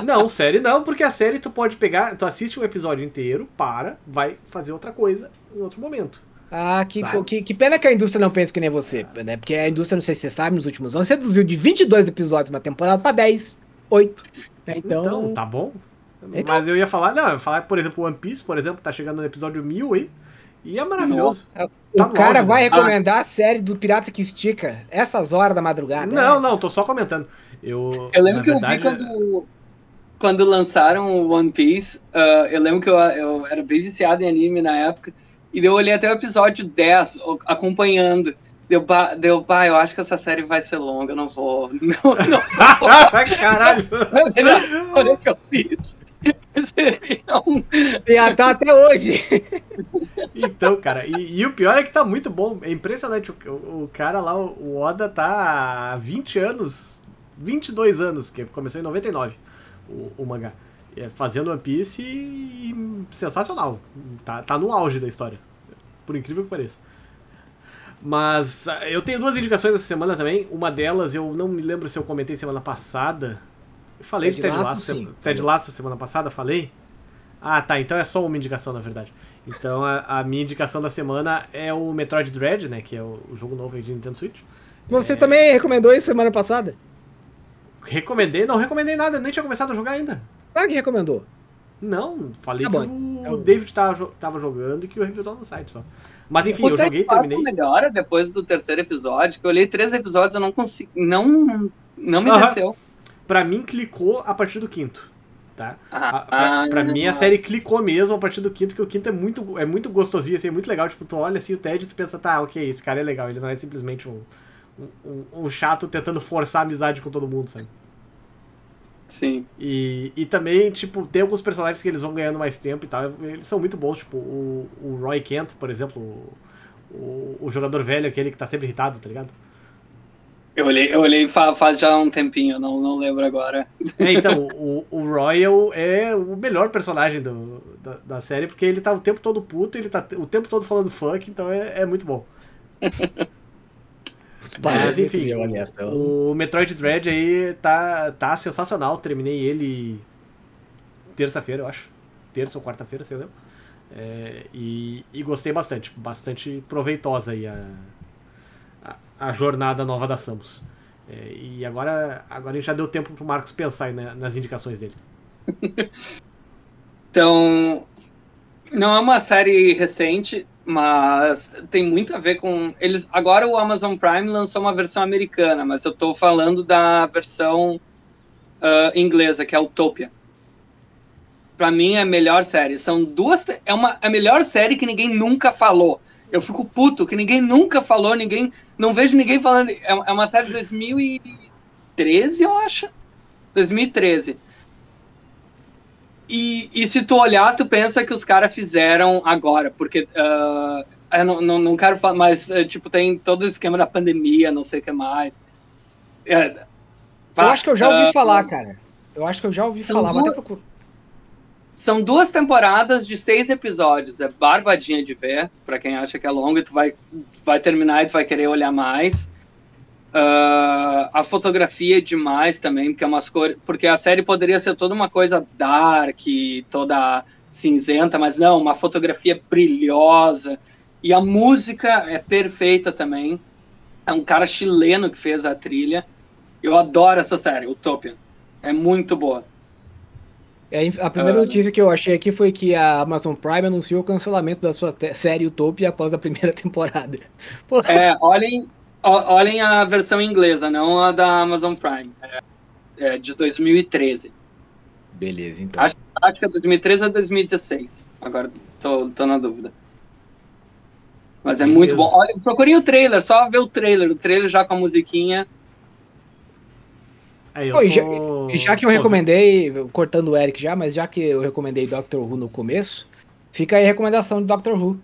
Não, série não, porque a série tu pode pegar, tu assiste um episódio inteiro, para, vai fazer outra coisa em outro momento. Ah, que, que, que, pena que a indústria não pensa que nem você, né? Porque a indústria, não sei se você sabe, nos últimos anos, reduziu de 22 episódios na temporada pra 10, 8. Né? Então... então, tá bom. Então... Mas eu ia falar, não, eu ia falar, por exemplo, One Piece, por exemplo, tá chegando no episódio 1000 aí. E é maravilhoso. Tá o cara vai né? recomendar ah. a série do Pirata que Estica essas horas da madrugada. Não, é. não, tô só comentando. Eu, eu lembro que verdade, eu vi quando, quando lançaram o One Piece, uh, eu lembro que eu, eu era bem viciado em anime na época, e eu olhei até o episódio 10, acompanhando. Deu, deu, pai, eu acho que essa série vai ser longa, eu não vou. Não, não. Caralho! Olha o que eu fiz. Seria um- E tá até hoje. Então, cara, e, e o pior é que tá muito bom. É impressionante. O, o- cara lá, o o Oda, tá há 20 anos, 22 anos, que começou em 99, o, o mangá. É, fazendo One Piece e, e sensacional. Tá, tá no auge da história. Por incrível que pareça. Mas ah, eu tenho duas indicações essa semana também. Uma delas, eu não me lembro se eu comentei semana passada. Eu falei Ted de Ted Lasso, Lasso, sim. Ted Lasso semana passada, falei? Ah, tá. Então é só uma indicação, na verdade. Então a, a minha indicação da semana é o Metroid Dread, né? Que é o, o jogo novo aí de Nintendo Switch. Você É. também recomendou isso semana passada? Recomendei? Não recomendei nada, eu nem tinha começado a jogar ainda. Claro que recomendou. Não, falei Tá que o Tá bom. David tava, tava jogando e que o review tava no site só. Mas enfim, O eu joguei, Lasso terminei. melhora depois do terceiro episódio, que eu olhei três episódios eu não consegui. Não, não me Aham. desceu. Pra mim, clicou a partir do quinto. Tá? A- Ah, pra, pra ah, mim, a série clicou mesmo a partir do quinto, que o quinto é muito, é muito gostosinho, assim, é muito legal. Tipo, tu olha assim o Ted e tu pensa, tá, ok, esse cara é legal. Ele não é simplesmente um, um, um- um chato tentando forçar a amizade com todo mundo, sabe? Sim. E, e também, tipo, tem alguns personagens que eles vão ganhando mais tempo e tal. Eles são muito bons, tipo, o, o Roy Kent, por exemplo, o, o, jogador velho, aquele que tá sempre irritado, tá ligado? Eu olhei, eu olhei fa- faz já um tempinho, não, não lembro agora. É, então, o, o Royal é o melhor personagem do, da, da série, porque ele tá o tempo todo puto, ele tá o tempo todo falando fuck, então é, é muito bom. Mas enfim, o Metroid Dread aí tá, tá sensacional. Terminei ele terça-feira, eu acho. Terça ou quarta-feira, se eu lembro. É, e, e gostei bastante. Bastante proveitosa aí a, a, a jornada nova da Samus. É, e agora, agora a gente já deu tempo pro Marcos pensar na- nas indicações dele. Então, não é uma série recente, mas tem muito a ver com eles. Agora o Amazon Prime lançou uma versão americana, mas eu tô falando da versão ah, inglesa, que é Utopia. Pra mim é a melhor série. São duas. É uma a melhor série que ninguém nunca falou. Eu fico puto que ninguém nunca falou, ninguém. Não vejo ninguém falando. É, é uma série de 2013, eu acho. 2013. E, e se tu olhar, tu pensa que os caras fizeram agora, porque ah, eu não, não, não quero falar, mas eh, tipo, tem todo o esquema da pandemia, não sei o que mais. É, Eu pá, acho que eu já ouvi ah, falar, cara. Eu acho que eu já ouvi Então, falar, vou até procurar. São duas temporadas de seis episódios. É barbadinha de ver, pra quem acha que é longo, e tu vai, vai terminar e tu vai querer olhar mais. Ah, a fotografia é demais também, porque é umas cores. Porque a série poderia ser toda uma coisa dark, toda cinzenta, mas não, uma fotografia brilhosa. E a música é perfeita também. É um cara chileno que fez a trilha. Eu adoro essa série, Utopia. É muito boa. É, A primeira Ah. notícia que eu achei aqui foi que a Amazon Prime anunciou o cancelamento da sua série Utopia após a primeira temporada. Pô, É, olhem, olhem a versão inglesa, não a da Amazon Prime. É, é de 2013. Beleza, então. Acho- Acho que é 2013 ou 2016. Agora tô, tô na dúvida. Mas é Beleza. muito bom. Olha, procurem o trailer, só ver o trailer. O trailer já com a musiquinha. Aí, eu Pô, e já- já que eu recomendei, cortando o Eric já, mas já que eu recomendei Doctor Who no começo, fica aí a recomendação de Doctor Who.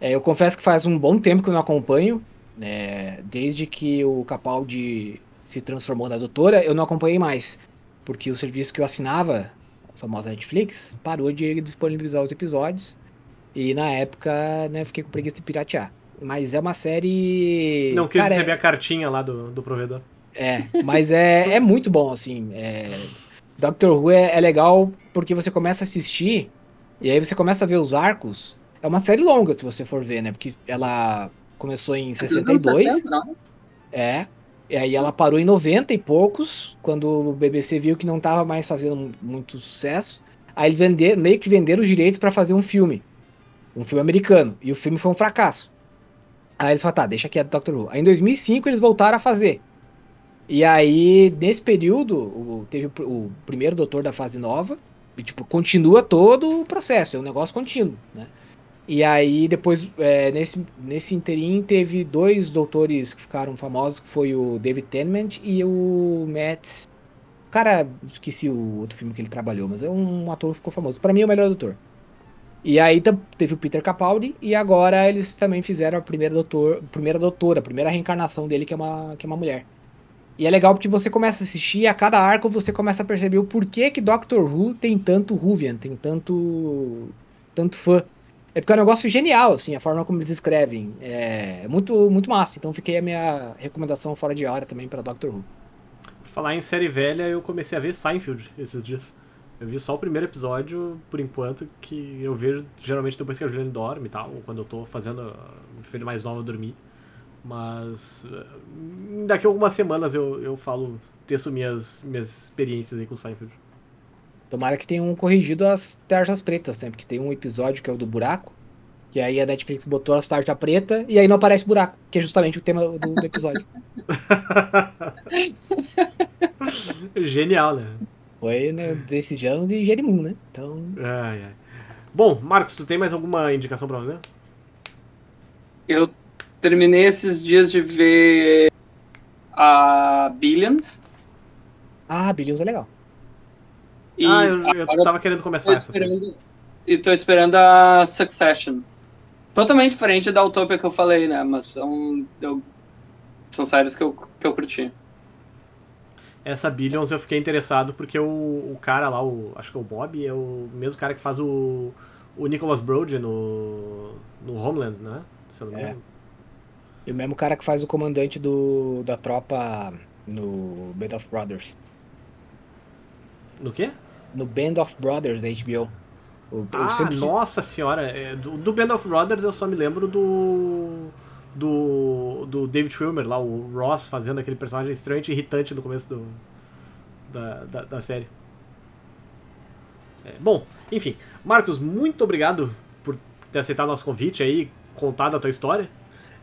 É, eu confesso que faz um bom tempo que eu não acompanho, né, desde que o Capaldi se transformou na doutora, eu não acompanhei mais, porque o serviço que eu assinava, a famosa Netflix, parou de disponibilizar os episódios, e na época, né, fiquei com preguiça de piratear. Mas é uma série... Não quis Cara, é- receber a cartinha lá do, do provedor. é, mas é, é muito bom, assim. É, Doctor Who é, é legal porque você começa a assistir e aí você começa a ver os arcos. É uma série longa, se você for ver, né? Porque ela começou em 62, Não? é. E aí ela parou em 90 e poucos, quando o BBC viu que não tava mais fazendo mu- muito sucesso. Aí eles venderam, meio que venderam os direitos pra fazer um filme. Um filme americano. E o filme foi um fracasso. Aí eles falaram, tá, deixa quieto Doctor Who. Aí em 2005 eles voltaram a fazer. E aí, nesse período, o- teve o, o primeiro doutor da fase nova. E, tipo, continua todo o processo, é um negócio contínuo, né? E aí, depois, é, nesse, nesse interim, teve dois doutores que ficaram famosos, que foi o David Tennant e o Matt... Cara, esqueci o outro filme que ele trabalhou, mas é um ator que ficou famoso. Pra mim é o melhor doutor. E aí teve o Peter Capaldi e agora eles também fizeram a primeira doutor, primeira doutora, a primeira reencarnação dele que é uma que é uma mulher. E é legal porque você começa a assistir e a cada arco você começa a perceber o porquê que Doctor Who tem tanto Whovian, tem tanto tanto fã. É porque é um negócio genial, assim, a forma como eles escrevem. É muito, muito massa. Então fiquei a minha recomendação fora de hora também para Doctor Who. Falar em série velha, eu comecei a ver Seinfeld esses dias. Eu vi só o primeiro episódio, por enquanto, que eu vejo geralmente depois que a Juliane dorme e tal, ou quando eu tô fazendo a filha mais nova dormir. Mas eh, daqui a algumas semanas eu, eu falo, teço minhas, minhas experiências aí com Seinfeld. Tomara que tenham corrigido as tarjas pretas, né? Porque tem um episódio que é o do buraco, que aí a Netflix botou as tarjas pretas e aí não aparece buraco, que é justamente o tema do, do episódio. Genial, né? Foi né, desses anos e Jerimum, né? Então, Ai, ai. Bom, Marcos, tu tem mais alguma indicação pra fazer? Eu terminei esses dias de ver a Billions. ah, Billions é legal. E ah, eu, eu tava querendo tô começar essa. série. e tô esperando a Succession. Totalmente diferente da Utopia que eu falei, né? Mas são, eu- são séries que eu, que eu curti. Essa Billions eu fiquei interessado porque o, o cara lá, o, acho que é o Bob, é o mesmo cara que faz o, o Nicholas Brody no, no Homeland, né? Se eu não me É. engano. E o mesmo cara que faz o comandante do, da tropa no Band of Brothers. No quê? No Band of Brothers da HBO. Eu Ah, sempre- nossa senhora. é, do, do Band of Brothers eu só me lembro do. Do, do David Schwimmer lá, o Ross fazendo aquele personagem extremamente irritante no começo do, da, da, da série. É, bom, enfim. Marcos, muito obrigado por ter aceitado nosso convite aí, contado a tua história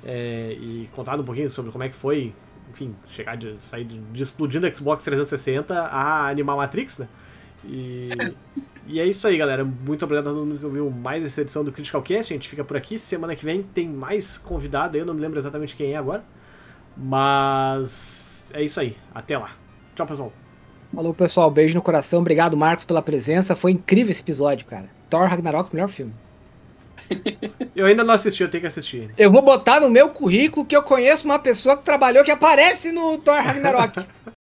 é, e contado um pouquinho sobre como é que foi, enfim, chegar de sair de, de explodindo a Xbox 360 a animar Matrix, né? E, e é isso aí, galera. Muito obrigado a todo mundo que ouviu mais essa edição do Critical Cast. A gente fica por aqui. Semana que vem tem mais convidado. Eu não me lembro exatamente quem é agora. Mas é isso aí. Até lá. Tchau, pessoal. Falou, pessoal. Beijo no coração. Obrigado, Marcos, pela presença. Foi incrível esse episódio, cara. Thor Ragnarok, melhor filme. Eu ainda não assisti, eu tenho que assistir. Eu vou botar no meu currículo que eu conheço uma pessoa que trabalhou que aparece no Thor Ragnarok.